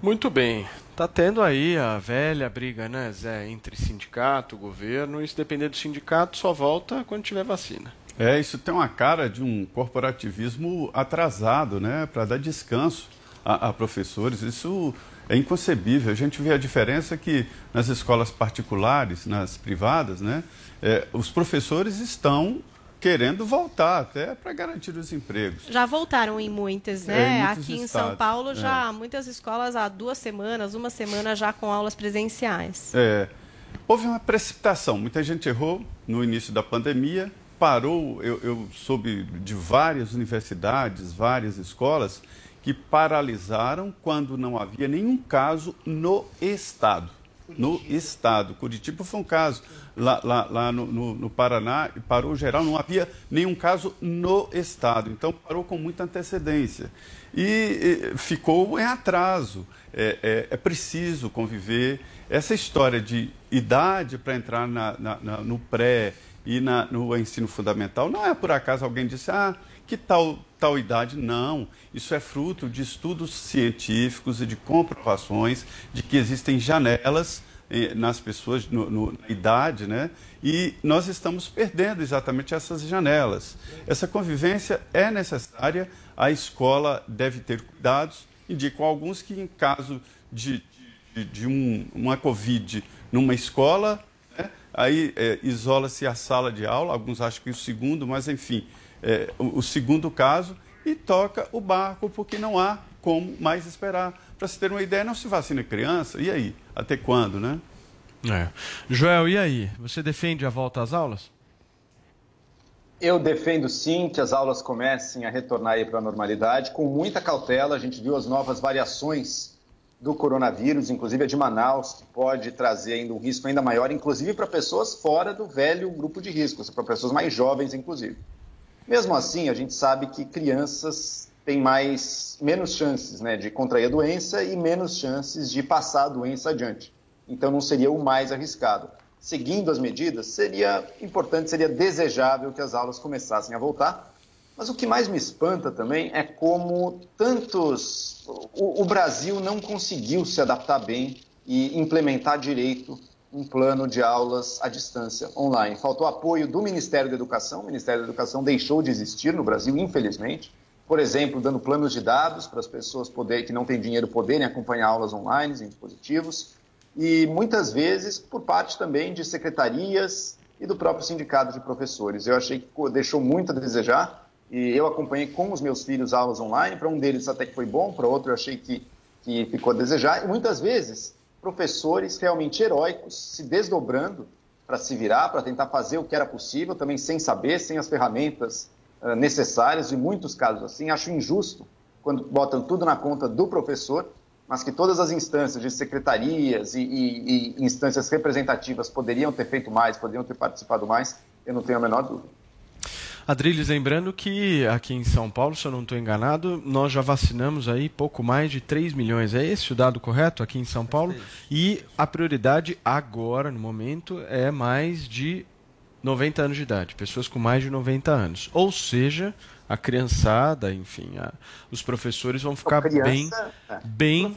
Speaker 7: Muito bem. Tá tendo aí a velha briga, né, Zé, entre sindicato, governo, e se depender do sindicato, só volta quando tiver vacina.
Speaker 11: É, isso tem uma cara de um corporativismo atrasado, né? Para dar descanso a, a, professores. Isso é inconcebível. A gente vê a diferença que nas escolas particulares, nas privadas, né? É, os professores estão querendo voltar até para garantir os empregos.
Speaker 9: Já voltaram em muitas, né?
Speaker 11: É, em
Speaker 9: Aqui em
Speaker 11: estados,
Speaker 9: São Paulo, já
Speaker 11: é.
Speaker 9: muitas escolas há duas semanas, uma semana já com aulas presenciais.
Speaker 11: É, houve uma precipitação. Muita gente errou no início da pandemia, parou. Eu, eu soube de várias universidades, várias escolas que paralisaram quando não havia nenhum caso no Estado. No Estado. Curitiba foi um caso. Lá, lá, lá no, no, no Paraná, parou geral, não havia nenhum caso no Estado. Então, parou com muita antecedência. E, e ficou em atraso. É, é, é, preciso conviver. Essa história de idade para entrar na, na, na, no pré e no ensino fundamental não é por acaso alguém disse, ah, que tal, tal idade? Não. Isso é fruto de estudos científicos e de comprovações de que existem janelas eh, nas pessoas no, no, na idade, né? E nós estamos perdendo exatamente essas janelas. Essa convivência é necessária, a escola deve ter cuidados. Indico alguns que, em caso de, de, de um, uma Covid numa escola? Aí é, isola-se a sala de aula, alguns acham que o segundo, mas enfim, é, o, o segundo caso, e toca o barco, porque não há como mais esperar. Para se ter uma ideia, não se vacina criança, e aí? Até quando, né?
Speaker 7: É. Joel, e aí? Você defende a volta às aulas?
Speaker 12: Eu defendo sim que as aulas comecem a retornar para a normalidade, com muita cautela. A gente viu as novas variações do coronavírus, inclusive a de Manaus, que pode trazer ainda um risco ainda maior, inclusive para pessoas fora do velho grupo de risco, para pessoas mais jovens, inclusive. Mesmo assim, a gente sabe que crianças têm mais, menos chances né, de contrair a doença e menos chances de passar a doença adiante. Então, não seria o mais arriscado. Seguindo as medidas, seria importante, seria desejável que as aulas começassem a voltar. Mas o que mais me espanta também é como tantos. O, o Brasil não conseguiu se adaptar bem e implementar direito um plano de aulas à distância, online. Faltou apoio do Ministério da Educação. O Ministério da Educação deixou de existir no Brasil, infelizmente. Por exemplo, dando planos de dados para as pessoas poderem, que não têm dinheiro poderem acompanhar aulas online em dispositivos. E muitas vezes por parte também de secretarias e do próprio sindicato de professores. Eu achei que deixou muito a desejar e eu acompanhei com os meus filhos aulas online. Para um deles até que foi bom, para outro eu achei que, que ficou a desejar. E muitas vezes professores realmente heróicos se desdobrando para se virar, para tentar fazer o que era possível, também sem saber, sem as ferramentas uh, necessárias, em muitos casos assim. Acho injusto quando botam tudo na conta do professor, mas que todas as instâncias de secretarias e, e, e instâncias representativas poderiam ter feito mais, poderiam ter participado mais, eu não tenho a menor dúvida.
Speaker 7: Adriles, lembrando que aqui em São Paulo, se eu não estou enganado, nós já vacinamos aí pouco mais de 3 milhões. É esse o dado correto aqui em São Paulo? E a prioridade agora, no momento, é mais de 90 anos de idade, pessoas com mais de 90 anos. Ou seja, a criançada, enfim, a, os professores vão ficar
Speaker 8: criança,
Speaker 7: bem,
Speaker 8: é.
Speaker 7: bem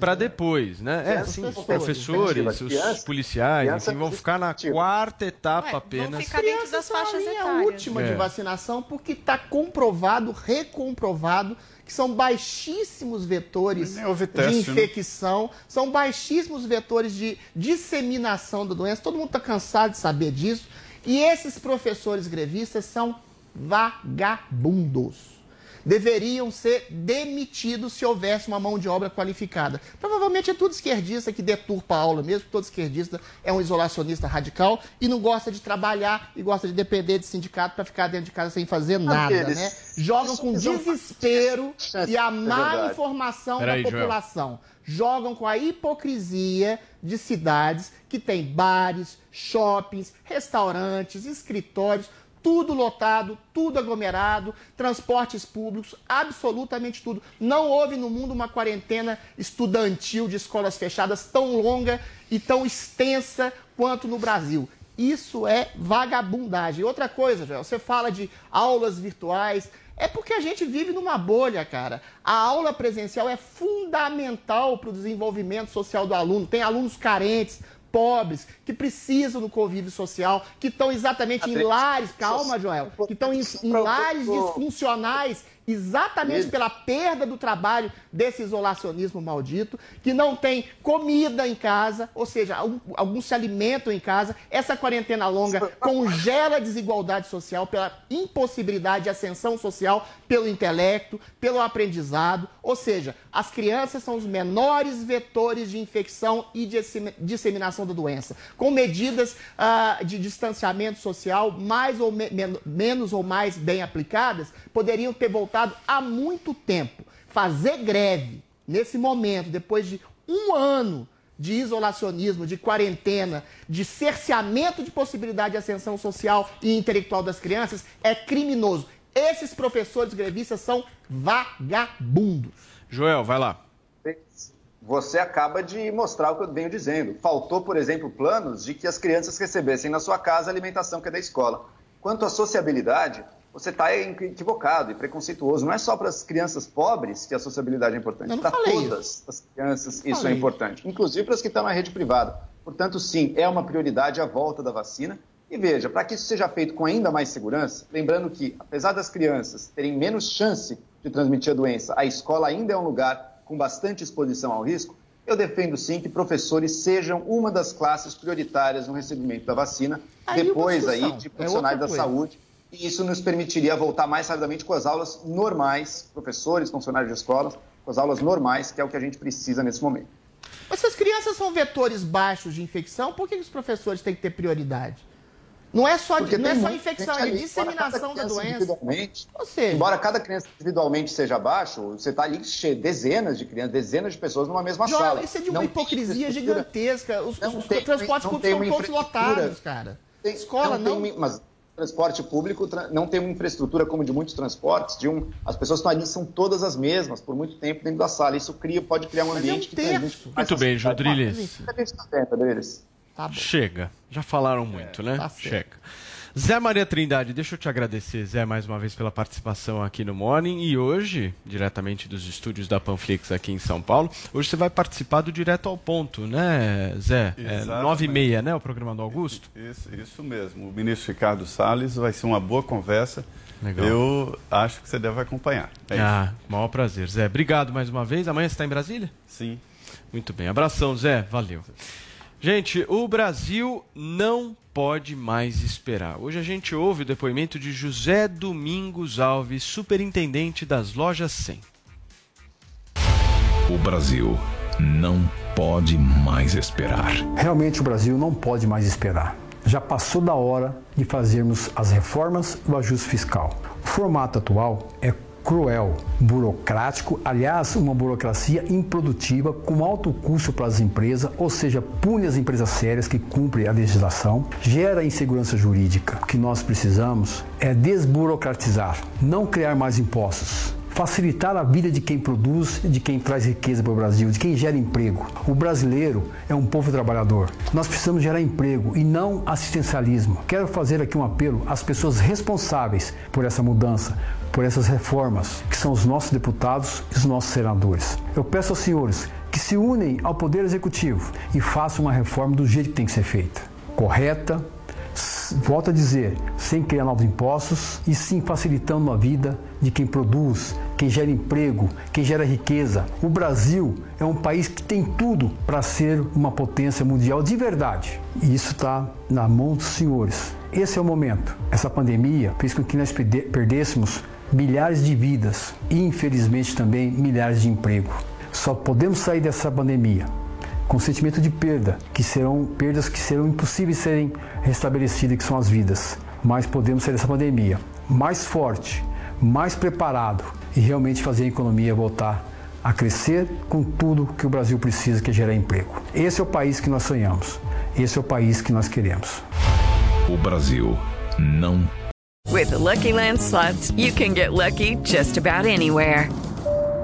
Speaker 7: para
Speaker 8: né?
Speaker 7: depois, né? É, sim, os
Speaker 8: professores,
Speaker 7: os
Speaker 8: Criança-
Speaker 7: policiais,
Speaker 8: criança
Speaker 7: enfim, vão ficar na
Speaker 8: positiva.
Speaker 7: quarta etapa
Speaker 9: Ué,
Speaker 7: apenas.
Speaker 9: Vão ficar dentro das
Speaker 8: a
Speaker 9: faixas etárias.
Speaker 8: última de
Speaker 7: É.
Speaker 8: vacinação, porque está comprovado, recomprovado, que são baixíssimos vetores
Speaker 11: houve
Speaker 8: de
Speaker 11: né?
Speaker 8: infecção, são baixíssimos vetores de disseminação da doença. Todo mundo está cansado de saber disso. E esses professores grevistas são vagabundos. Deveriam ser demitidos se houvesse uma mão de obra qualificada. Provavelmente é tudo esquerdista que deturpa a aula mesmo, todo esquerdista é um isolacionista radical e não gosta de trabalhar e gosta de depender de sindicato para ficar dentro de casa sem fazer nada,
Speaker 12: eles-
Speaker 8: né? Jogam com desespero [LAUGHS] e a má
Speaker 12: verdade.
Speaker 8: informação
Speaker 7: Peraí,
Speaker 8: da
Speaker 7: Joel.
Speaker 8: população. Jogam com a hipocrisia de cidades que têm bares, shoppings, restaurantes, escritórios, tudo lotado, tudo aglomerado, transportes públicos, absolutamente tudo. Não houve no mundo uma quarentena estudantil de escolas fechadas tão longa e tão extensa quanto no Brasil. Isso é vagabundagem. Outra coisa, Joel, você fala de aulas virtuais, é porque a gente vive numa bolha, cara. A aula presencial é fundamental para o desenvolvimento social do aluno. Tem alunos carentes, pobres, que precisam do convívio social, que estão exatamente em lares, calma, Joel, que estão em, em lares disfuncionais exatamente pela perda do trabalho desse isolacionismo maldito, que não tem comida em casa, ou seja, algum- alguns se alimentam em casa. Essa quarentena longa congela a desigualdade social pela impossibilidade de ascensão social pelo intelecto, pelo aprendizado, ou seja, as crianças são os menores vetores de infecção e de dissemi- disseminação da doença, com medidas ah, de distanciamento social mais ou me- men- menos ou mais bem aplicadas, poderiam ter voltado há muito tempo. Fazer greve nesse momento, depois de um ano de isolacionismo, de quarentena, de cerceamento de possibilidade de ascensão social e intelectual das crianças, é criminoso. Esses professores grevistas são vagabundos.
Speaker 7: Joel, vai lá.
Speaker 12: Você acaba de mostrar o que eu venho dizendo. Faltou, por exemplo, planos de que as crianças recebessem na sua casa a alimentação que é da escola. Quanto à sociabilidade, você está equivocado e preconceituoso. Não é só para as crianças pobres que a sociabilidade é importante. Para todas as crianças isso é importante, inclusive para as que estão na rede privada. Portanto, sim, é uma prioridade a volta da vacina. E veja, para que isso seja feito com ainda mais segurança, lembrando que, apesar das crianças terem menos chance de transmitir a doença, a escola ainda é um lugar com bastante exposição ao risco, eu defendo sim que professores sejam uma das classes prioritárias no recebimento da vacina,
Speaker 8: Aí
Speaker 12: depois aí de
Speaker 8: é
Speaker 12: profissionais da
Speaker 8: outra coisa.
Speaker 12: saúde. E isso nos permitiria voltar mais rapidamente com as aulas normais, professores, funcionários de escolas, com as aulas normais, que é o que a gente precisa nesse momento.
Speaker 8: Mas se as crianças são vetores baixos de infecção, por que os professores têm que ter prioridade? Não é só,
Speaker 12: Porque
Speaker 8: não é só infecção, é disseminação da doença.
Speaker 12: Individualmente,
Speaker 8: Ou seja-
Speaker 12: embora cada criança individualmente seja baixo, você está ali cheio, dezenas de crianças, dezenas de pessoas numa mesma
Speaker 8: Joel,
Speaker 12: sala.
Speaker 8: isso é de uma
Speaker 12: Não
Speaker 8: hipocrisia gigantesca. Os,
Speaker 12: Não
Speaker 8: os
Speaker 12: tem-
Speaker 8: transportes
Speaker 12: não
Speaker 8: públicos
Speaker 12: uma
Speaker 8: todos lotados, cara.
Speaker 12: Tem-
Speaker 8: Escola não.
Speaker 12: tem- mas transporte público não tem uma infraestrutura como de muitos transportes. De um, as pessoas que estão ali são todas as mesmas por muito tempo dentro da sala. Isso cria, pode criar um
Speaker 8: é um
Speaker 12: ambiente que
Speaker 8: terço.
Speaker 12: mais
Speaker 7: Muito bem. Jodriles.
Speaker 12: Gente tá.
Speaker 8: Tá bom.
Speaker 7: Chega. Já falaram muito, né?
Speaker 8: tá certo.
Speaker 7: Chega. Zé Maria Trindade, deixa eu te agradecer, Zé, mais uma vez pela participação aqui no Morning. E hoje, diretamente dos estúdios da Panflix aqui em São Paulo, hoje você vai participar do Direto ao Ponto, né, Zé? É nove e meia, né, o programa do Augusto?
Speaker 11: Isso, isso mesmo. O ministro Ricardo Salles vai ser uma boa conversa.
Speaker 7: Legal.
Speaker 11: Eu acho que você deve acompanhar. É isso.
Speaker 7: ah, maior prazer. Zé, obrigado mais uma vez. Amanhã você está em Brasília?
Speaker 11: Sim.
Speaker 7: Muito bem. Abração, Zé. Valeu. Gente, o Brasil não pode mais esperar. Hoje a gente ouve o depoimento de José Domingos Alves, superintendente das lojas 100.
Speaker 16: O Brasil não pode mais esperar.
Speaker 17: Realmente o Brasil não pode mais esperar. Já passou da hora de fazermos as reformas do ajuste fiscal. O formato atual é cruel, burocrático, aliás, uma burocracia improdutiva com alto custo para as empresas, ou seja, pune as empresas sérias que cumprem a legislação, gera insegurança jurídica. O que nós precisamos é desburocratizar, não criar mais impostos facilitar a vida de quem produz, de quem traz riqueza para o Brasil, de quem gera emprego. O brasileiro é um povo trabalhador. Nós precisamos gerar emprego e não assistencialismo. Quero fazer aqui um apelo às pessoas responsáveis por essa mudança, por essas reformas, que são os nossos deputados e os nossos senadores. Eu peço aos senhores que se unem ao Poder Executivo e façam uma reforma do jeito que tem que ser feita. Correta, volto a dizer, sem criar novos impostos e sim facilitando a vida de quem produz, quem gera emprego, quem gera riqueza. O Brasil é um país que tem tudo para ser uma potência mundial de verdade. E isso está na mão dos senhores. Esse é o momento. Essa pandemia fez com que nós perdêssemos milhares de vidas e, infelizmente, também milhares de empregos. Só podemos sair dessa pandemia com sentimento de perda, que serão perdas que serão impossíveis de serem restabelecidas, que são as vidas. Mas podemos sair dessa pandemia mais forte, mais preparado e realmente fazer a economia voltar a crescer com tudo que o Brasil precisa, que é gerar emprego. Esse é o país que nós sonhamos. Esse é o país que nós queremos.
Speaker 16: O Brasil não
Speaker 18: With the Lucky Land slots, you can get lucky just about anywhere.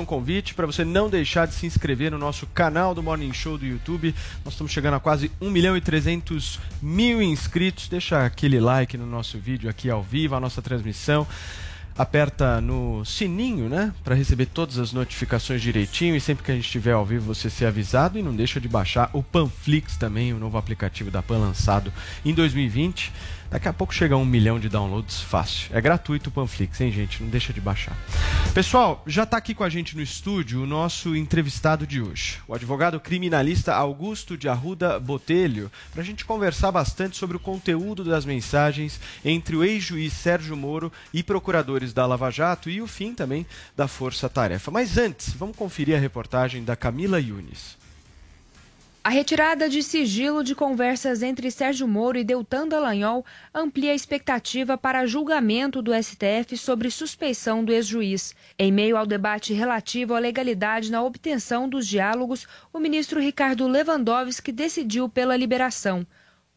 Speaker 7: Um convite para você não deixar de se inscrever no nosso canal do Morning Show do YouTube. Nós estamos chegando a quase 1 milhão e 300 mil inscritos. Deixa aquele like no nosso vídeo aqui ao vivo, a nossa transmissão. Aperta no sininho, né, para receber todas as notificações direitinho e sempre que a gente estiver ao vivo você ser avisado e não deixa de baixar o Panflix também, o novo aplicativo da Pan lançado em 2020. Daqui a pouco chega a um milhão de downloads fácil. É gratuito o Panflix, hein, gente? Não deixa de baixar. Pessoal, já está aqui com a gente no estúdio o nosso entrevistado de hoje, o advogado criminalista Augusto de Arruda Botelho, para a gente conversar bastante sobre o conteúdo das mensagens entre o ex-juiz Sérgio Moro e procuradores da Lava Jato e o fim também da Força Tarefa. Mas antes, vamos conferir a reportagem da Camila Yunis.
Speaker 19: A retirada de sigilo de conversas entre Sérgio Moro e Deltan Dallagnol amplia a expectativa para julgamento do STF sobre suspeição do ex-juiz. Em meio ao debate relativo à legalidade na obtenção dos diálogos, o ministro Ricardo Lewandowski decidiu pela liberação.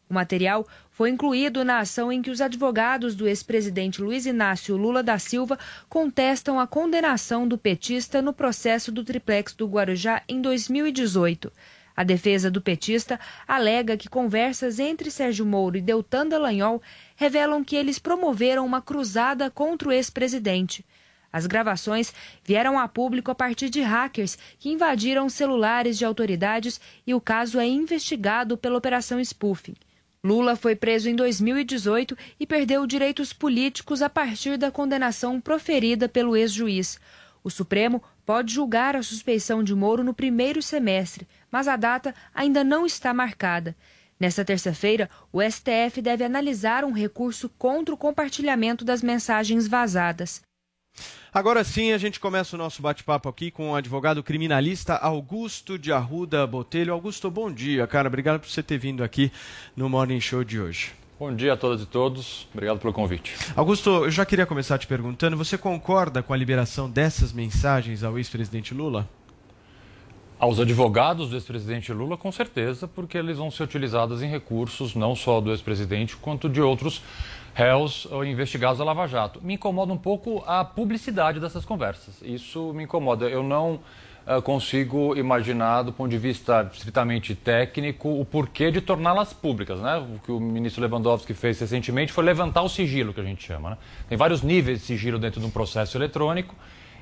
Speaker 19: O material foi incluído na ação em que os advogados do ex-presidente Luiz Inácio Lula da Silva contestam a condenação do petista no processo do triplex do Guarujá em 2018. A defesa do petista alega que conversas entre Sérgio Moro e Deltan Dallagnol revelam que eles promoveram uma cruzada contra o ex-presidente. As gravações vieram a público a partir de hackers que invadiram celulares de autoridades e o caso é investigado pela Operação Spoofing. Lula foi preso em 2018 e perdeu direitos políticos a partir da condenação proferida pelo ex-juiz. O Supremo pode julgar a suspeição de Moro no primeiro semestre, mas a data ainda não está marcada. Nesta terça-feira, o STF deve analisar um recurso contra o compartilhamento das mensagens vazadas.
Speaker 7: Agora sim, a gente começa o nosso bate-papo aqui com o advogado criminalista Augusto de Arruda Botelho. Augusto, bom dia, cara. Obrigado por você ter vindo aqui no Morning Show de hoje.
Speaker 20: Bom dia a todas e todos. Obrigado pelo convite.
Speaker 7: Augusto, eu já queria começar te perguntando: você concorda com a liberação dessas mensagens ao ex-presidente Lula?
Speaker 20: Aos advogados do ex-presidente Lula, com certeza, porque eles vão ser utilizados em recursos não só do ex-presidente, quanto de outros réus investigados da Lava Jato. Me incomoda um pouco a publicidade dessas conversas. Isso me incomoda. Eu não uh, consigo imaginar, do ponto de vista estritamente técnico, o porquê de torná-las públicas. Né? O que o ministro Lewandowski fez recentemente foi levantar o sigilo, que a gente chama. Né? Tem vários níveis de sigilo dentro de um processo eletrônico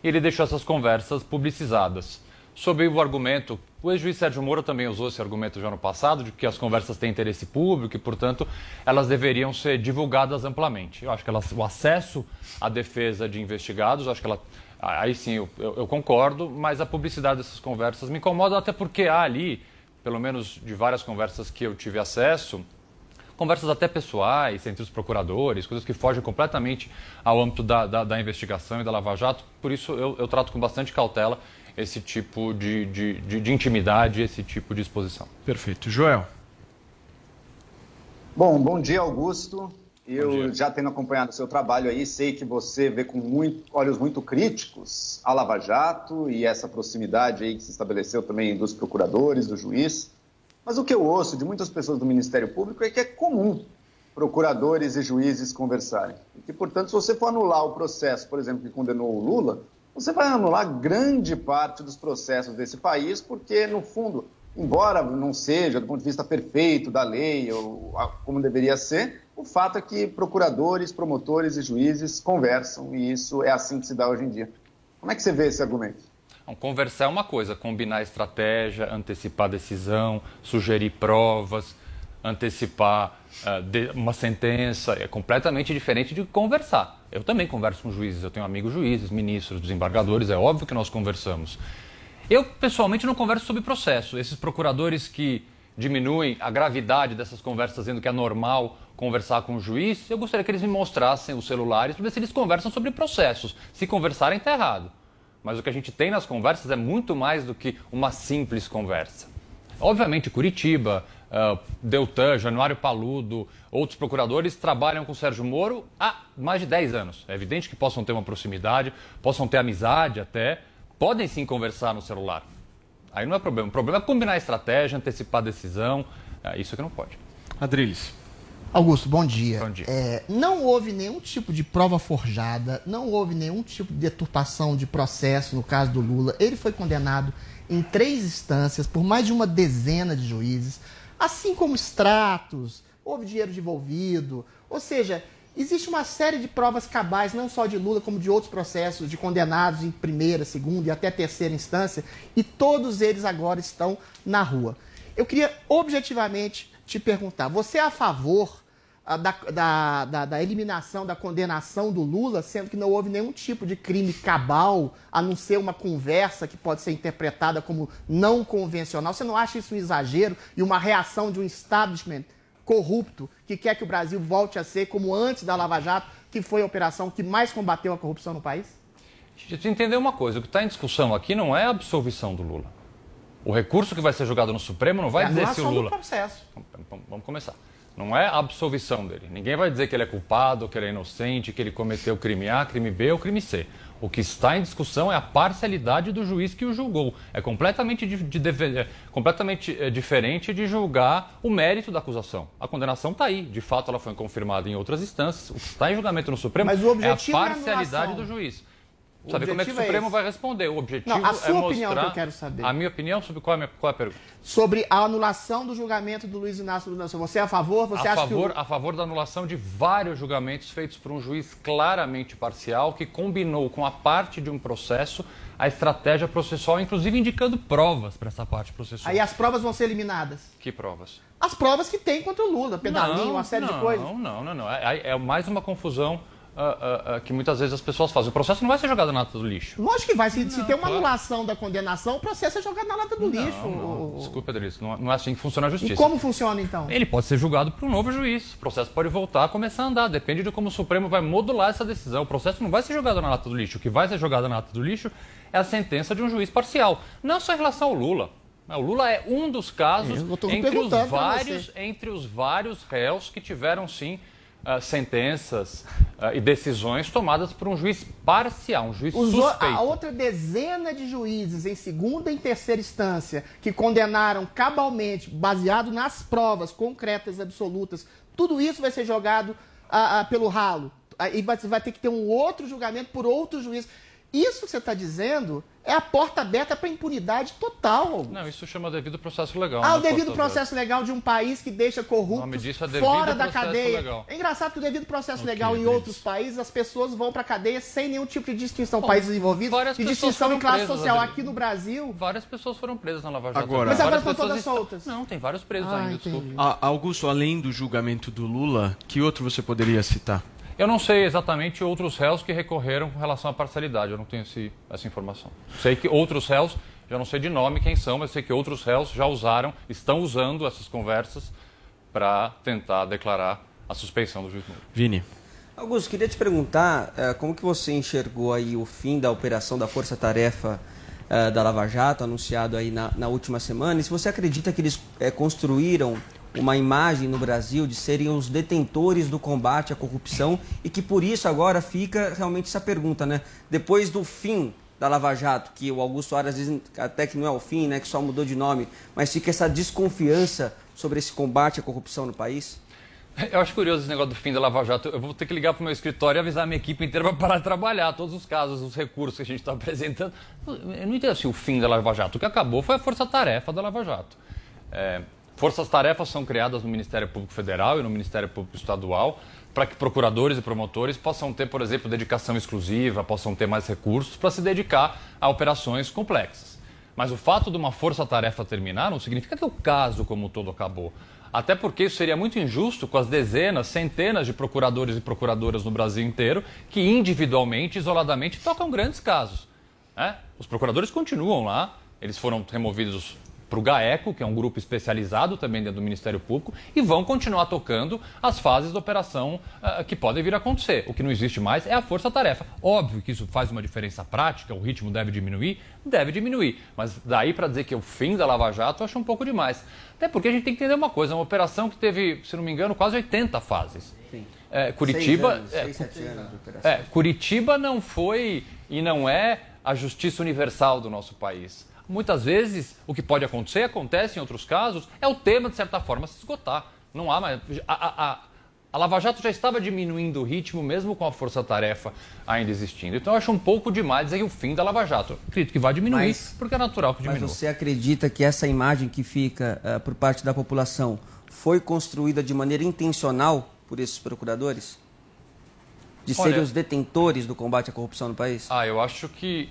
Speaker 20: e ele deixou essas conversas publicizadas sob o argumento, o ex-juiz Sérgio Moro também usou esse argumento já no passado, de que as conversas têm interesse público e, portanto, elas deveriam ser divulgadas amplamente. Eu acho que elas, o acesso à defesa de investigados, acho que ela, aí sim eu, eu, eu concordo, mas a publicidade dessas conversas me incomoda, até porque há ali, pelo menos de várias conversas que eu tive acesso, conversas até pessoais entre os procuradores, coisas que fogem completamente ao âmbito da, da, da investigação e da Lava Jato. Por isso, eu, eu trato com bastante cautela esse tipo de, de, de, de intimidade, esse tipo de exposição.
Speaker 7: Perfeito. Joel.
Speaker 12: Bom, bom dia, Augusto. Eu já tendo acompanhado o seu trabalho aí, sei que você vê com muito, olhos muito críticos a Lava Jato e essa proximidade aí que se estabeleceu também dos procuradores, do juiz. Mas o que eu ouço de muitas pessoas do Ministério Público é que é comum procuradores e juízes conversarem. E que, portanto, se você for anular o processo, por exemplo, que condenou o Lula, você vai anular grande parte dos processos desse país, porque, no fundo, embora não seja do ponto de vista perfeito da lei ou como deveria ser, o fato é que procuradores, promotores e juízes conversam e isso é assim que se dá hoje em dia. Como é que você vê esse argumento?
Speaker 20: Conversar é uma coisa, combinar estratégia, antecipar decisão, sugerir provas, antecipar de, uma sentença, é completamente diferente de conversar. Eu também converso com juízes, eu tenho amigos juízes, ministros, desembargadores, é óbvio que nós conversamos. Eu, pessoalmente, não converso sobre processo. Esses procuradores que diminuem a gravidade dessas conversas, dizendo que é normal conversar com o juiz, eu gostaria que eles me mostrassem os celulares para ver se eles conversam sobre processos. Se conversarem, está errado. Mas o que a gente tem nas conversas é muito mais do que uma simples conversa. Obviamente, Curitiba, uh, Deltan, Januário Paludo, outros procuradores trabalham com o Sérgio Moro há mais de 10 anos. É evidente que possam ter uma proximidade, possam ter amizade até, podem sim conversar no celular. Aí não é problema. O problema é combinar a estratégia, antecipar a decisão. É isso que não pode.
Speaker 7: Adriles.
Speaker 8: Augusto, bom dia.
Speaker 20: Bom dia.
Speaker 8: É, não houve nenhum tipo de prova forjada, não houve nenhum tipo de deturpação de processo no caso do Lula. Ele foi condenado em três instâncias por mais de uma dezena de juízes, assim como extratos, houve dinheiro devolvido. Ou seja, existe uma série de provas cabais, não só de Lula, como de outros processos, de condenados em primeira, segunda e até terceira instância, e todos eles agora estão na rua. Eu queria objetivamente te perguntar: você é a favor da, da, da, eliminação, da condenação do Lula, sendo que não houve nenhum tipo de crime cabal, a não ser uma conversa que pode ser interpretada como não convencional? Você não acha isso um exagero e uma reação de um establishment corrupto que quer que o Brasil volte a ser como antes da Lava Jato, que foi a operação que mais combateu a corrupção no país?
Speaker 20: Deixa eu entender uma coisa: o que está em discussão aqui não é a absolvição do Lula. O recurso que vai ser julgado no Supremo não vai
Speaker 8: É
Speaker 20: dizer se o
Speaker 8: anulação do
Speaker 20: Lula.
Speaker 8: processo.
Speaker 20: Vamos começar. Não é a absolvição dele. Ninguém vai dizer que ele é culpado, que ele é inocente, que ele cometeu crime A, crime B ou crime C. O que está em discussão é a parcialidade do juiz que o julgou. É completamente, de- de deve- é completamente eh, diferente de julgar o mérito da acusação. A condenação está aí. De fato, ela foi confirmada em outras instâncias. O que está em julgamento no Supremo
Speaker 8: Mas o objetivo
Speaker 20: é
Speaker 8: é
Speaker 20: a
Speaker 8: a
Speaker 20: parcialidade
Speaker 8: anulação.
Speaker 20: do juiz. Saber como é que o
Speaker 8: é
Speaker 20: Supremo
Speaker 8: esse.
Speaker 20: vai responder. O objetivo
Speaker 8: Não, a
Speaker 20: é
Speaker 8: sua
Speaker 20: mostrar...
Speaker 8: opinião que eu quero saber.
Speaker 20: A minha opinião sobre qual é a, minha- qual é a pergunta?
Speaker 8: Sobre a anulação do julgamento do Luiz Inácio Lula Silva. Você é a favor? Você
Speaker 20: a,
Speaker 8: acha
Speaker 20: favor,
Speaker 8: que o...
Speaker 20: a favor da anulação de vários julgamentos feitos por um juiz claramente parcial que combinou com a parte de um processo a estratégia processual, inclusive indicando provas para essa parte processual.
Speaker 8: Aí as provas vão ser eliminadas?
Speaker 20: Que provas?
Speaker 8: As provas que tem contra o Lula, pedalinho,
Speaker 20: Não,
Speaker 8: uma série
Speaker 20: não,
Speaker 8: de coisas.
Speaker 20: Não, não, não. não. É, é mais uma confusão ah, ah, que muitas vezes as pessoas fazem. O processo não vai ser jogado na lata do lixo.
Speaker 8: Lógico que vai. Se, se
Speaker 20: Não,
Speaker 8: tem uma
Speaker 20: claro.
Speaker 8: anulação da condenação, o processo é jogado na lata do lixo.
Speaker 20: Não, não. Desculpa, Adriano, não, não é assim que funciona a justiça.
Speaker 8: E como funciona então?
Speaker 20: Ele pode ser julgado por um novo juiz. O processo pode voltar a começar a andar. Depende de como o Supremo vai modular essa decisão. O processo não vai ser jogado na lata do lixo. O que vai ser jogado na lata do lixo é a sentença de um juiz parcial. Não só em relação ao Lula. O Lula é um dos casos
Speaker 8: tô
Speaker 20: entre os, vários, entre os vários réus que tiveram, sim, ah, sentenças ah, e decisões tomadas por um juiz parcial, um juiz
Speaker 8: Os o-
Speaker 20: suspeito.
Speaker 8: a outra dezena de juízes em segunda e terceira instância que condenaram cabalmente, baseado nas provas concretas absolutas, tudo isso vai ser jogado ah, pelo ralo. Aí vai, vai ter que ter um outro julgamento por outro juiz. Isso que você está dizendo é a porta aberta para impunidade total. Augusto.
Speaker 20: Não, isso chama devido processo legal.
Speaker 8: Ah, o devido
Speaker 20: porta aberta.
Speaker 8: processo legal de um país que deixa corruptos
Speaker 20: nome disso é devido
Speaker 8: fora da cadeia.
Speaker 20: legal.
Speaker 8: É engraçado que o devido processo
Speaker 20: Ok,
Speaker 8: legal em outros países, as pessoas vão para cadeia sem nenhum tipo de distinção.
Speaker 20: Bom,
Speaker 8: países envolvidos,
Speaker 20: pessoas
Speaker 8: distinção
Speaker 20: foram
Speaker 8: em classe
Speaker 20: presas,
Speaker 8: social. Aqui no Brasil,
Speaker 20: Várias pessoas foram presas na Lava Jato.
Speaker 21: Agora-
Speaker 8: Mas agora
Speaker 20: Várias
Speaker 8: estão
Speaker 20: pessoas
Speaker 8: todas
Speaker 20: estão-
Speaker 8: soltas.
Speaker 20: Não, tem vários presos
Speaker 8: Ah,
Speaker 20: ainda,
Speaker 8: entendi.
Speaker 20: desculpa.
Speaker 21: Ah, Augusto, além do julgamento do Lula, que outro você poderia citar?
Speaker 20: Eu não sei exatamente outros réus que recorreram com relação à parcialidade. Eu não tenho esse- essa informação. Sei que outros réus, já não sei de nome quem são, mas sei que outros réus já usaram, estão usando essas conversas para tentar declarar a suspeição do juiz Moro.
Speaker 21: Vini.
Speaker 10: Augusto, queria te perguntar eh, como que você enxergou aí o fim da operação da Força Tarefa eh, da Lava Jato, anunciado aí na, na última semana, e se você acredita que eles eh, construíram uma imagem no Brasil de serem os detentores do combate à corrupção e que por isso agora fica realmente essa pergunta, né? Depois do fim da Lava Jato, que o Augusto Aras diz até que não é o fim, né, que só mudou de nome, mas fica essa desconfiança sobre esse combate à corrupção no país?
Speaker 20: Eu acho curioso esse negócio do fim da Lava Jato. Eu vou ter que ligar para o meu escritório e avisar a minha equipe inteira para parar de trabalhar. Todos os casos, os recursos que a gente está apresentando. Eu não entendo assim o fim da Lava Jato. O que acabou foi a força-tarefa da Lava Jato. É, Forças-tarefas são criadas no Ministério Público Federal e no Ministério Público Estadual para que procuradores e promotores possam ter, por exemplo, dedicação exclusiva, possam ter mais recursos para se dedicar a operações complexas. Mas o fato de uma força-tarefa terminar não significa que o caso como todo acabou. Até porque isso seria muito injusto com as dezenas, centenas de procuradores e procuradoras no Brasil inteiro que individualmente, isoladamente, tocam grandes casos. né? Os procuradores continuam lá, eles foram removidos para o GAECO, que é um grupo especializado também dentro do Ministério Público, e vão continuar tocando as fases da operação ah, que podem vir a acontecer. O que não existe mais é a força-tarefa. Óbvio que isso faz uma diferença prática, o ritmo deve diminuir, deve diminuir. Mas daí para dizer que é o fim da Lava Jato, eu acho um pouco demais. Até porque a gente tem que entender uma coisa, é uma operação que teve, se não me engano, quase 80 fases.
Speaker 10: Sim.
Speaker 20: É, Curitiba,
Speaker 10: Seis anos,
Speaker 20: é,
Speaker 10: seis, sete anos de operação.
Speaker 20: é, Curitiba não foi e não é a justiça universal do nosso país. Muitas vezes o que pode acontecer, acontece em outros casos, é o tema, de certa forma, se esgotar. Não há mais. A, a- a- Lava Jato já estava diminuindo o ritmo, mesmo com a força-tarefa ainda existindo. Então eu acho um pouco demais dizer que o fim da Lava Jato. Acredito que vai diminuir,
Speaker 10: Mas-
Speaker 20: porque é natural que
Speaker 10: Mas
Speaker 20: diminua.
Speaker 10: você acredita que essa imagem que fica eh, por parte da população foi construída de maneira intencional por esses procuradores? De
Speaker 20: Olha-
Speaker 10: serem os detentores do combate à corrupção no país?
Speaker 20: Ah, eu acho que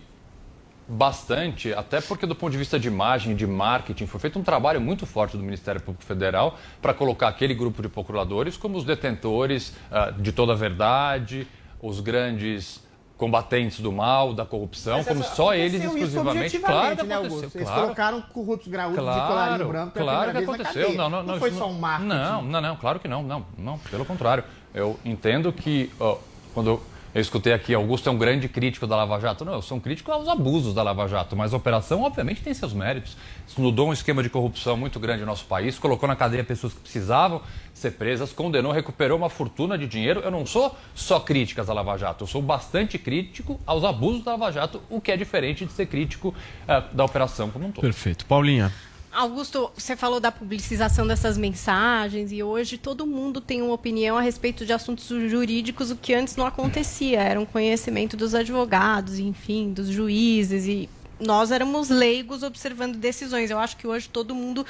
Speaker 20: bastante, até porque do ponto de vista de imagem, de marketing, foi feito um trabalho muito forte do Ministério Público Federal para colocar aquele grupo de procuradores como os detentores ah, de toda a verdade, os grandes combatentes do mal, da corrupção,
Speaker 8: Mas
Speaker 20: como
Speaker 8: essa-
Speaker 20: só eles exclusivamente. Claro
Speaker 8: né, Augusto? Eles
Speaker 20: claro.
Speaker 8: colocaram corruptos graúdos de colarinho
Speaker 20: Claro,
Speaker 8: branco pela
Speaker 20: claro que
Speaker 8: primeira vez na
Speaker 20: aconteceu.
Speaker 8: cadeia.
Speaker 20: Não, não,
Speaker 8: foi
Speaker 20: isso
Speaker 8: só um marketing.
Speaker 20: Não, não, não, claro que não, não, não, pelo contrário. Eu entendo que ó, quando eu escutei aqui, Augusto é um grande crítico da Lava Jato. Não, eu sou um crítico aos abusos da Lava Jato, mas a operação, obviamente, tem seus méritos. Isso mudou um esquema de corrupção muito grande no nosso país, colocou na cadeia pessoas que precisavam ser presas, condenou, recuperou uma fortuna de dinheiro. Eu não sou só críticas à Lava Jato, eu sou bastante crítico aos abusos da Lava Jato, o que é diferente de ser crítico eh, da operação como um todo.
Speaker 21: Perfeito. Paulinha.
Speaker 9: Augusto, você falou da publicização dessas mensagens e hoje todo mundo tem uma opinião a respeito de assuntos jurídicos, o que antes não acontecia. Era um conhecimento dos advogados, enfim, dos juízes e nós éramos leigos observando decisões. Eu acho que hoje todo mundo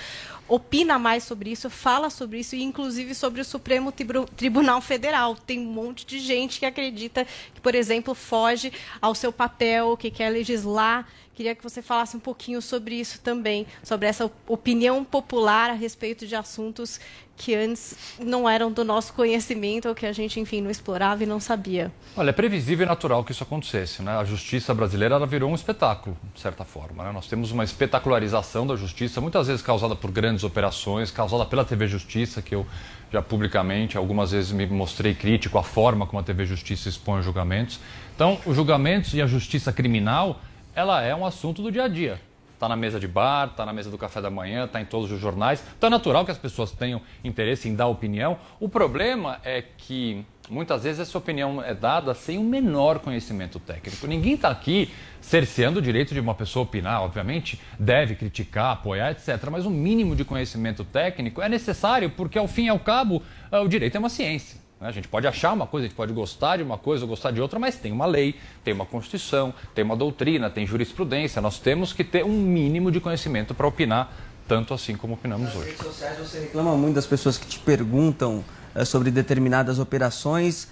Speaker 9: opina mais sobre isso, fala sobre isso, e inclusive sobre o Supremo Tribunal Federal. Tem um monte de gente que acredita que, por exemplo, foge ao seu papel, que quer legislar. Queria que você falasse um pouquinho sobre isso também, sobre essa opinião popular a respeito de assuntos que antes não eram do nosso conhecimento ou que a gente, enfim, não explorava e não sabia.
Speaker 20: Olha, é previsível e natural que isso acontecesse. Né? A justiça brasileira ela virou um espetáculo, de certa forma. Né? Nós temos uma espetacularização da justiça, muitas vezes causada por grandes operações, causada pela TV Justiça, que eu já publicamente algumas vezes me mostrei crítico à forma como a TV Justiça expõe os julgamentos. Então, os julgamentos e a justiça criminal, ela é um assunto do dia a dia. Está na mesa de bar, está na mesa do café da manhã, está em todos os jornais. Então é natural que as pessoas tenham interesse em dar opinião. O problema é que muitas vezes essa opinião é dada sem o menor conhecimento técnico. Ninguém está aqui cerceando o direito de uma pessoa opinar, obviamente, deve criticar, apoiar, etc. Mas um mínimo de conhecimento técnico é necessário porque, ao fim e ao cabo, eh, o direito é uma ciência. Né? A gente pode achar uma coisa, a gente pode gostar de uma coisa ou gostar de outra, mas tem uma lei, tem uma constituição, tem uma doutrina, tem jurisprudência. Nós temos que ter um mínimo de conhecimento para opinar, tanto assim como opinamos hoje.
Speaker 10: redes sociais você reclama muito das pessoas que te perguntam eh, sobre determinadas operações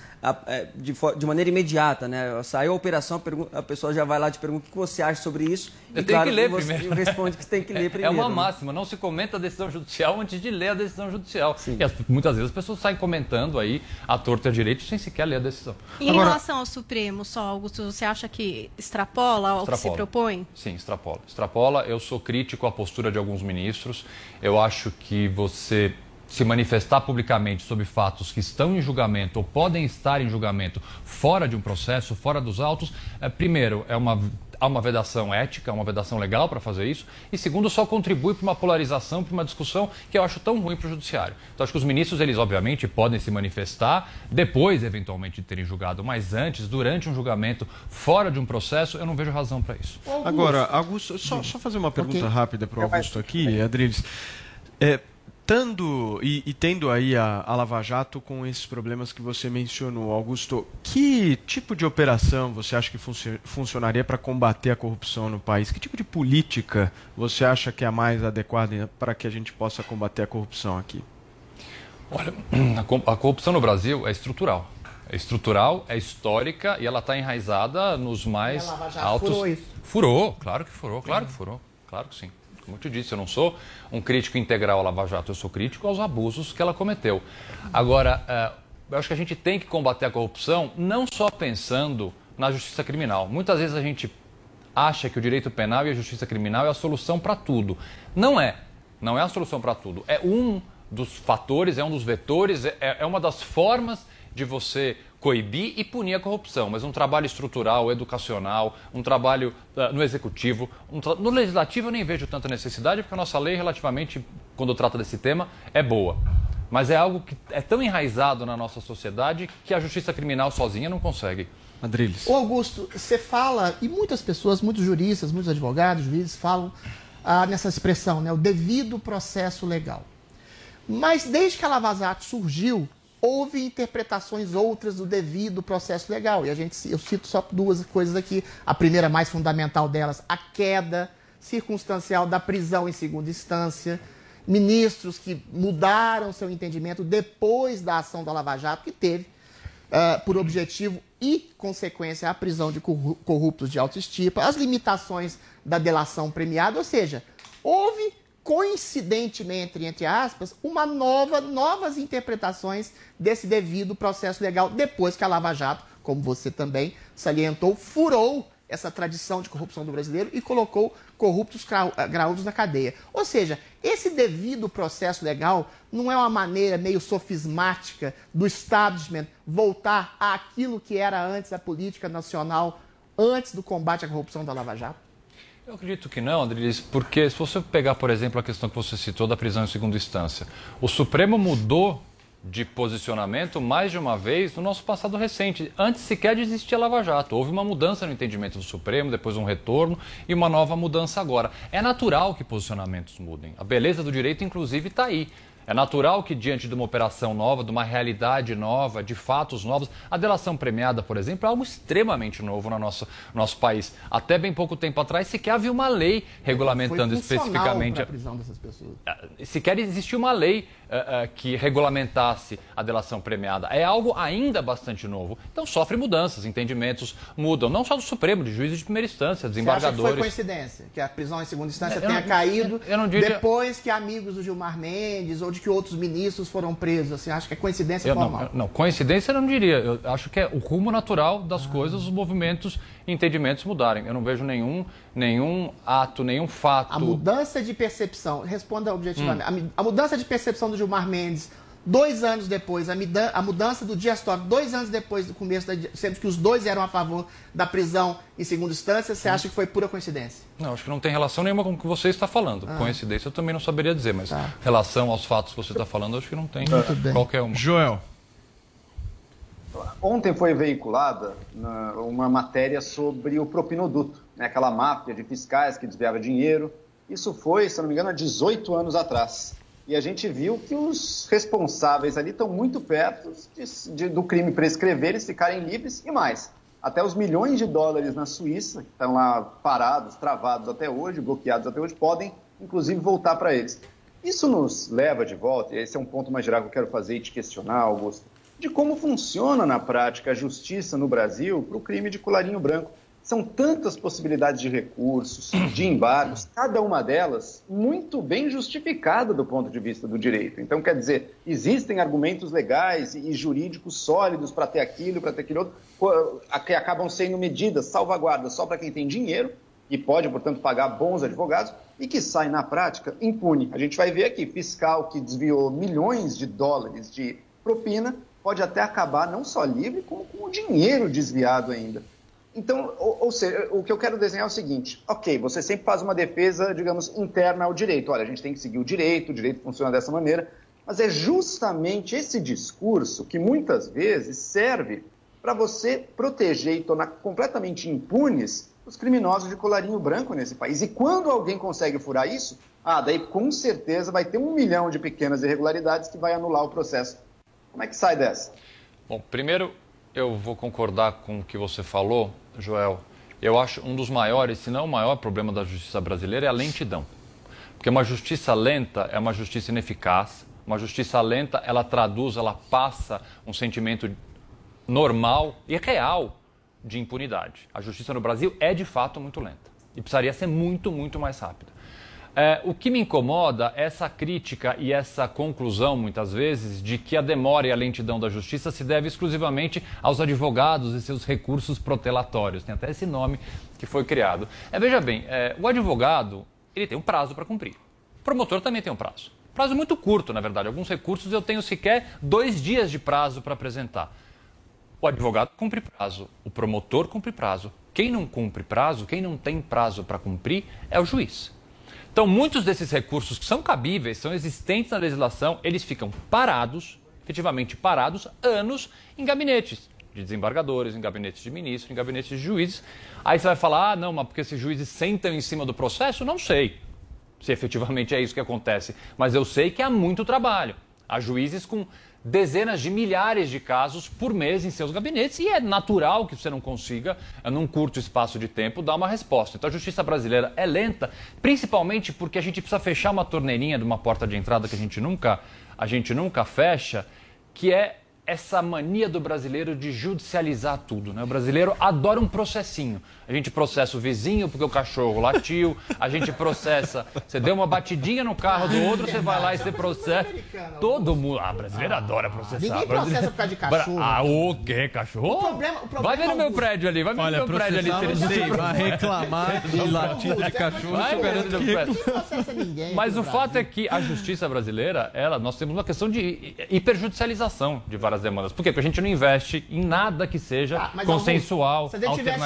Speaker 10: de, fo- de maneira imediata, né? Saiu a operação, a pessoa já vai lá te pergunta o que você acha sobre isso.
Speaker 20: Eu
Speaker 10: e
Speaker 20: tenho
Speaker 10: claro,
Speaker 20: que ler
Speaker 10: você
Speaker 20: primeiro.
Speaker 10: responde que você tem que ler [LAUGHS]
Speaker 20: É
Speaker 10: primeiro.
Speaker 20: uma
Speaker 10: né?
Speaker 20: máxima, não se comenta a decisão judicial antes de ler a decisão judicial. E as- muitas vezes as pessoas saem comentando aí a torta e a direito sem sequer ler a decisão.
Speaker 9: E em relação ao Supremo, só, Augusto, você acha que extrapola ao que se
Speaker 20: Extrapola.
Speaker 9: propõe?
Speaker 20: Sim, extrapola. Extrapola. Eu sou crítico à postura de alguns ministros. Eu acho que você se manifestar publicamente sobre fatos que estão em julgamento ou podem estar em julgamento fora de um processo, fora dos autos, é, primeiro, é uma, há uma vedação ética, uma vedação legal para fazer isso, e segundo, só contribui para uma polarização, para uma discussão que eu acho tão ruim para o judiciário. Então, acho que os ministros, eles obviamente podem se manifestar depois, eventualmente, de terem julgado, mas antes, durante um julgamento, fora de um processo, eu não vejo razão para isso.
Speaker 21: Agora, Augusto, só, só fazer uma pergunta
Speaker 20: Ok.
Speaker 21: rápida para o Augusto aqui, Adriles. É, tando e, e tendo aí a, a Lava Jato com esses problemas que você mencionou, Augusto, que tipo de operação você acha que funci- funcionaria para combater a corrupção no país? Que tipo de política você acha que é a mais adequada para que a gente possa combater a corrupção aqui?
Speaker 20: Olha, [CLEARS THROAT] a co- a corrupção no Brasil é estrutural. É estrutural, é histórica e ela está enraizada nos mais
Speaker 8: E a Lava Jato
Speaker 20: altos.
Speaker 8: furou isso.
Speaker 20: Furou, claro que furou, claro que furou, claro que sim. Como eu te disse, eu não sou um crítico integral à Lava Jato, eu sou crítico aos abusos que ela cometeu. Agora, eh, eu acho que a gente tem que combater a corrupção não só pensando na justiça criminal. Muitas vezes a gente acha que o direito penal e a justiça criminal é a solução para tudo. Não é. Não é a solução para tudo. É um dos fatores, é um dos vetores, é, é uma das formas de você coibir e punir a corrupção, mas um trabalho estrutural, educacional, um trabalho ah, no executivo, um tra- no legislativo eu nem vejo tanta necessidade, porque a nossa lei relativamente, quando trata desse tema, é boa. Mas é algo que é tão enraizado na nossa sociedade que a justiça criminal sozinha não consegue.
Speaker 21: Adriles.
Speaker 8: Ô Augusto, você fala, e muitas pessoas, muitos juristas, muitos advogados, juízes falam ah, nessa expressão, né, o devido processo legal. Mas desde que a Lava Jato surgiu, houve interpretações outras do devido processo legal. E a gente, eu cito só duas coisas aqui. A primeira, mais fundamental delas, a queda circunstancial da prisão em segunda instância. Ministros que mudaram seu entendimento depois da ação da Lava Jato, que teve uh, por objetivo e consequência a prisão de corruptos de alta estirpa, as limitações da delação premiada, ou seja, houve coincidentemente, entre aspas, uma nova, novas interpretações desse devido processo legal depois que a Lava Jato, como você também salientou, furou essa tradição de corrupção do brasileiro e colocou corruptos graúdos na cadeia. Ou seja, esse devido processo legal não é uma maneira meio sofismática do establishment voltar àquilo que era antes a política nacional, antes do combate à corrupção da Lava Jato?
Speaker 20: Eu acredito que não, Adriles, porque se você pegar, por exemplo, a questão que você citou da prisão em segunda instância, o Supremo mudou de posicionamento mais de uma vez no nosso passado recente, antes sequer de existir a Lava Jato. Houve uma mudança no entendimento do Supremo, depois um retorno e uma nova mudança agora. É natural que posicionamentos mudem. A beleza do direito, inclusive, está aí. É natural que, diante de uma operação nova, de uma realidade nova, de fatos novos, a delação premiada, por exemplo, é algo extremamente novo no nosso, nosso país. Até bem pouco tempo atrás, sequer havia uma lei regulamentando especificamente.
Speaker 8: a prisão dessas pessoas.
Speaker 20: Sequer existia uma lei uh, uh, que regulamentasse a delação premiada. É algo ainda bastante novo. Então sofre mudanças, entendimentos mudam, não só do Supremo, de juízes de primeira instância, desembargadores.
Speaker 8: Você acha que foi coincidência que a prisão em segunda instância
Speaker 20: Eu
Speaker 8: tenha
Speaker 20: não-
Speaker 8: caído
Speaker 20: eu não diria-
Speaker 8: depois que amigos do Gilmar Mendes ou de que outros ministros foram presos? Assim, acho que é coincidência
Speaker 20: Eu não,
Speaker 8: formal.
Speaker 20: não, coincidência eu não diria. Eu acho que é o rumo natural das coisas, os movimentos e entendimentos mudarem. Eu não vejo nenhum, nenhum ato, nenhum fato.
Speaker 8: A mudança de percepção, responda objetivamente,
Speaker 20: Hum.
Speaker 8: a, a mudança de percepção do Gilmar Mendes, dois anos depois, a, midan- a mudança do Dias Toffoli, dois anos depois do começo, da, sendo que os dois eram a favor da prisão em segunda instância, você acha que foi pura coincidência?
Speaker 20: Não, acho que não tem relação nenhuma com o que você está falando.
Speaker 8: Ah.
Speaker 20: Coincidência eu também não saberia dizer, mas relação aos fatos que você está falando, acho que não tem
Speaker 12: Muito bem.
Speaker 20: qualquer uma.
Speaker 21: Joel.
Speaker 12: Ontem foi veiculada na- uma matéria sobre o propinoduto, né, aquela máfia de fiscais que desviava dinheiro. Isso foi, se não me engano, há 18 anos atrás. E a gente viu que os responsáveis ali estão muito perto de- de- do crime prescrever, eles ficarem livres e mais. Até os milhões de dólares na Suíça, que estão lá parados, travados até hoje, bloqueados até hoje, podem inclusive voltar para eles. Isso nos leva de volta, e esse é um ponto mais geral que eu quero fazer e te questionar, Augusto, de como funciona na prática a justiça no Brasil para o crime de colarinho branco. São tantas possibilidades de recursos, de embargos, cada uma delas muito bem justificada do ponto de vista do direito. Então, quer dizer, existem argumentos legais e jurídicos sólidos para ter aquilo, para ter aquilo outro, que acabam sendo medidas, salvaguardas só para quem tem dinheiro e pode, portanto, pagar bons advogados e que sai na prática impune. A gente vai ver aqui, fiscal que desviou milhões de dólares de propina pode até acabar não só livre, como com o dinheiro desviado ainda. Então, ou, ou seja, o que eu quero desenhar é o seguinte: ok, você sempre faz uma defesa, digamos, interna ao direito. Olha, a gente tem que seguir o direito, o direito funciona dessa maneira. Mas é justamente esse discurso que muitas vezes serve para você proteger e tornar completamente impunes os criminosos de colarinho branco nesse país. E quando alguém consegue furar isso, ah, daí com certeza vai ter um milhão de pequenas irregularidades que vai anular o processo. Como é que sai dessa?
Speaker 20: Bom, primeiro eu vou concordar com o que você falou, Joel. Eu acho um dos maiores, se não o maior problema da justiça brasileira é a lentidão. Porque uma justiça lenta é uma justiça ineficaz. Uma justiça lenta, ela traduz, ela passa um sentimento normal e real de impunidade. A justiça no Brasil é de fato muito lenta e precisaria ser muito, muito mais rápida. É, o que me incomoda é essa crítica e essa conclusão, muitas vezes, de que a demora e a lentidão da justiça se deve exclusivamente aos advogados e seus recursos protelatórios. Tem até esse nome que foi criado. É, veja bem, é, o advogado ele tem um prazo para cumprir. O promotor também tem um prazo. Prazo muito curto, na verdade. Alguns recursos eu tenho sequer dois dias de prazo para apresentar. O advogado cumpre prazo, o promotor cumpre prazo. Quem não cumpre prazo, quem não tem prazo para cumprir, é o juiz. Então, muitos desses recursos que são cabíveis, são existentes na legislação, eles ficam parados, efetivamente parados, anos em gabinetes de desembargadores, em gabinetes de ministros, em gabinetes de juízes. Aí você vai falar, ah, não, mas porque esses juízes sentam em cima do processo? Não sei se efetivamente é isso que acontece, mas eu sei que há muito trabalho. Há juízes com dezenas de milhares de casos por mês em seus gabinetes e é natural que você não consiga, eh, num curto espaço de tempo, dar uma resposta. Então a justiça brasileira é lenta, principalmente porque a gente precisa fechar uma torneirinha de uma porta de entrada que a gente nunca, a gente nunca fecha, que é essa mania do brasileiro de judicializar tudo. Né? O brasileiro adora um processinho. A gente processa o vizinho porque o cachorro latiu, a gente processa. Você deu uma batidinha no carro do outro, você vai lá e você processa. Todo mundo. Ah, brasileiro adora processar.
Speaker 8: Ninguém processa por causa de cachorro.
Speaker 20: Ah, o quê? Cachorro?
Speaker 8: O problema- o problema
Speaker 20: vai ver no meu
Speaker 8: Augusto.
Speaker 20: prédio ali, vai ver
Speaker 7: Olha,
Speaker 20: no meu prédio ali.
Speaker 7: processar não sei, mas reclamar de latido de cachorro,
Speaker 20: Vai ver
Speaker 7: é
Speaker 20: no meu prédio.
Speaker 8: Ninguém.
Speaker 20: Mas o fato é que a justiça brasileira, ela, nós temos uma questão de hiperjudicialização de várias demandas. Por quê? Porque a gente não investe em nada que seja
Speaker 8: Ah,
Speaker 20: consensual,
Speaker 8: Augusto, se a gente tivesse-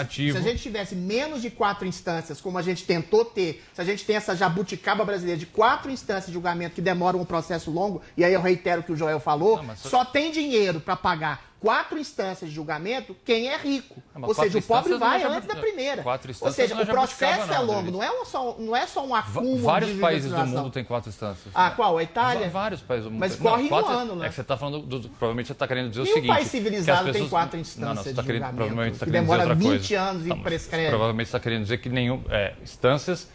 Speaker 8: tivesse menos de quatro instâncias, como a gente tentou ter, se a gente tem essa jabuticaba brasileira de quatro instâncias de julgamento que demoram um processo longo, e aí eu reitero o que o Joel falou,
Speaker 20: só-
Speaker 8: só tem dinheiro para pagar quatro instâncias de julgamento quem é rico.
Speaker 20: Ah,
Speaker 8: Ou seja, o pobre vai
Speaker 20: jabu-
Speaker 8: antes da primeira.
Speaker 20: Quatro
Speaker 8: Ou
Speaker 20: instâncias
Speaker 8: seja,
Speaker 20: não é
Speaker 8: o processo é longo, não é, só, não é só um acúmulo
Speaker 20: vários
Speaker 8: de
Speaker 20: países do mundo têm quatro instâncias.
Speaker 8: Ah, qual? A Itália?
Speaker 20: Vários países do mundo.
Speaker 8: Mas corre
Speaker 20: quatro-
Speaker 8: ano, né?
Speaker 20: É que você está falando, do, provavelmente você está querendo dizer o
Speaker 8: Nenhum
Speaker 20: seguinte.
Speaker 8: país civilizado
Speaker 20: que as
Speaker 8: tem quatro instâncias
Speaker 20: não, não, você tá
Speaker 8: de
Speaker 20: querendo,
Speaker 8: julgamento,
Speaker 20: provavelmente você está
Speaker 8: que demora
Speaker 20: outra
Speaker 8: 20
Speaker 20: coisa.
Speaker 8: anos e prescreve.
Speaker 20: Provavelmente você está querendo dizer que nenhum é, instâncias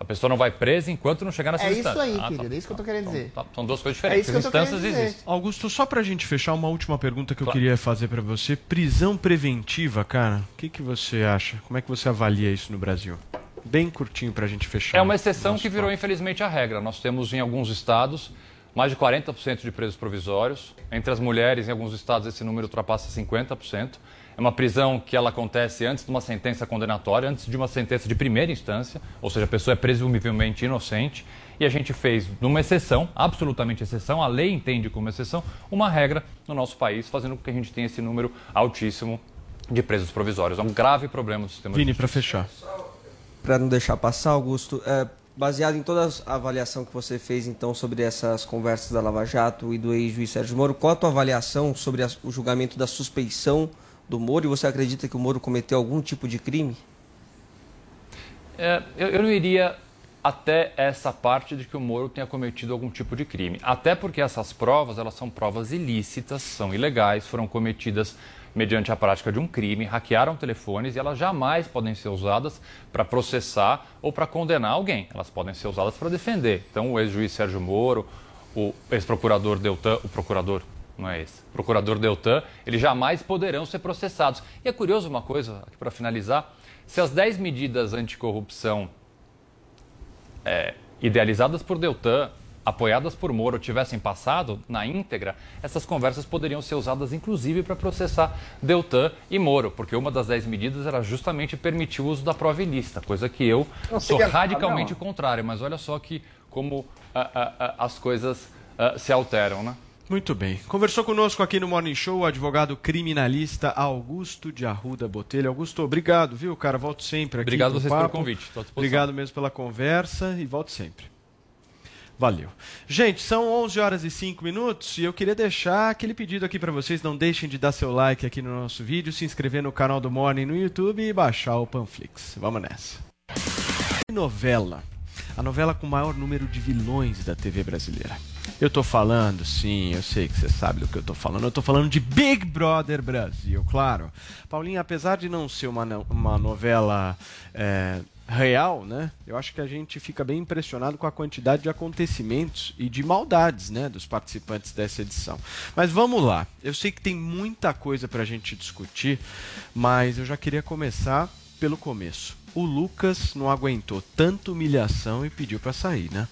Speaker 20: a pessoa não vai presa enquanto não chegar nessas
Speaker 8: É isso
Speaker 20: instâncias.
Speaker 8: aí,
Speaker 20: Ah, tá.
Speaker 8: querido, é isso que eu tô querendo dizer.
Speaker 20: Tá, São duas coisas
Speaker 8: É
Speaker 20: diferentes.
Speaker 8: isso que
Speaker 20: As
Speaker 8: eu tô querendo
Speaker 20: instâncias
Speaker 8: dizer.
Speaker 20: existem.
Speaker 7: Augusto, só pra gente fechar, uma última pergunta que eu
Speaker 20: Claro.
Speaker 7: queria fazer pra você. Prisão preventiva, cara, o que, que você acha? Como é que você avalia isso no Brasil? Bem curtinho pra gente fechar.
Speaker 20: É uma exceção que virou,
Speaker 7: papo.
Speaker 20: infelizmente, a regra. Nós temos em alguns estados mais de 40% de presos provisórios. Entre as mulheres, em alguns estados, esse número ultrapassa 50%. É uma prisão que ela acontece antes de uma sentença condenatória, antes de uma sentença de primeira instância, ou seja, a pessoa é presumivelmente inocente. E a gente fez, numa exceção, absolutamente exceção, a lei entende como exceção, uma regra no nosso país, fazendo com que a gente tenha esse número altíssimo de presos provisórios. É um grave problema do sistema
Speaker 7: Vini, pra fechar.
Speaker 10: Para não deixar passar, Augusto, é, baseado em toda a avaliação que você fez então sobre essas conversas da Lava Jato e do ex-juiz Sérgio Moro, qual a tua avaliação sobre as- o julgamento da suspeição do Moro? E você acredita que o Moro cometeu algum tipo de crime?
Speaker 20: É, eu, eu não iria até essa parte de que o Moro tenha cometido algum tipo de crime. Até porque essas provas, elas são provas ilícitas, são ilegais, foram cometidas mediante a prática de um crime, hackearam telefones e elas jamais podem ser usadas para processar ou para condenar alguém. Elas podem ser usadas para defender. Então, o ex-juiz Sérgio Moro, o ex-procurador Deltan, o procurador não é esse, procurador Deltan, eles jamais poderão ser processados. E é curioso uma coisa, aqui para finalizar, se as 10 medidas anticorrupção é, idealizadas por Deltan, apoiadas por Moro, tivessem passado na íntegra, essas conversas poderiam ser usadas inclusive para processar Deltan e Moro, porque uma das 10 medidas era justamente permitir o uso da prova ilícita, coisa que eu
Speaker 12: Não
Speaker 20: sou radicalmente contrário. Mas olha só que como ah, ah, ah, as coisas se alteram, né?
Speaker 7: Muito bem. Conversou conosco aqui no Morning Show o advogado criminalista Augusto de Arruda Botelho. Augusto, obrigado, viu, cara? Volto sempre aqui.
Speaker 20: Obrigado vocês pelo
Speaker 7: papo.
Speaker 20: convite. À disposição.
Speaker 7: Obrigado mesmo pela conversa e volto sempre. Valeu. Gente, são 11 horas e 5 minutos e eu queria deixar aquele pedido aqui para vocês. Não deixem de dar seu like aqui no nosso vídeo, se inscrever no canal do Morning no YouTube e baixar o Panflix. Vamos nessa. Novela. A novela com o maior número de vilões da TV brasileira. Eu tô falando, sim, eu sei que você sabe do que eu tô falando. Eu tô falando de Big Brother Brasil, claro. Paulinho, apesar de não ser uma, uma novela é, real, né? Eu acho que a gente fica bem impressionado com a quantidade de acontecimentos e de maldades, né, dos participantes dessa edição. Mas vamos lá. Eu sei que tem muita coisa pra gente discutir, mas eu já queria começar pelo começo. O Lucas não aguentou tanta humilhação e pediu pra sair, né?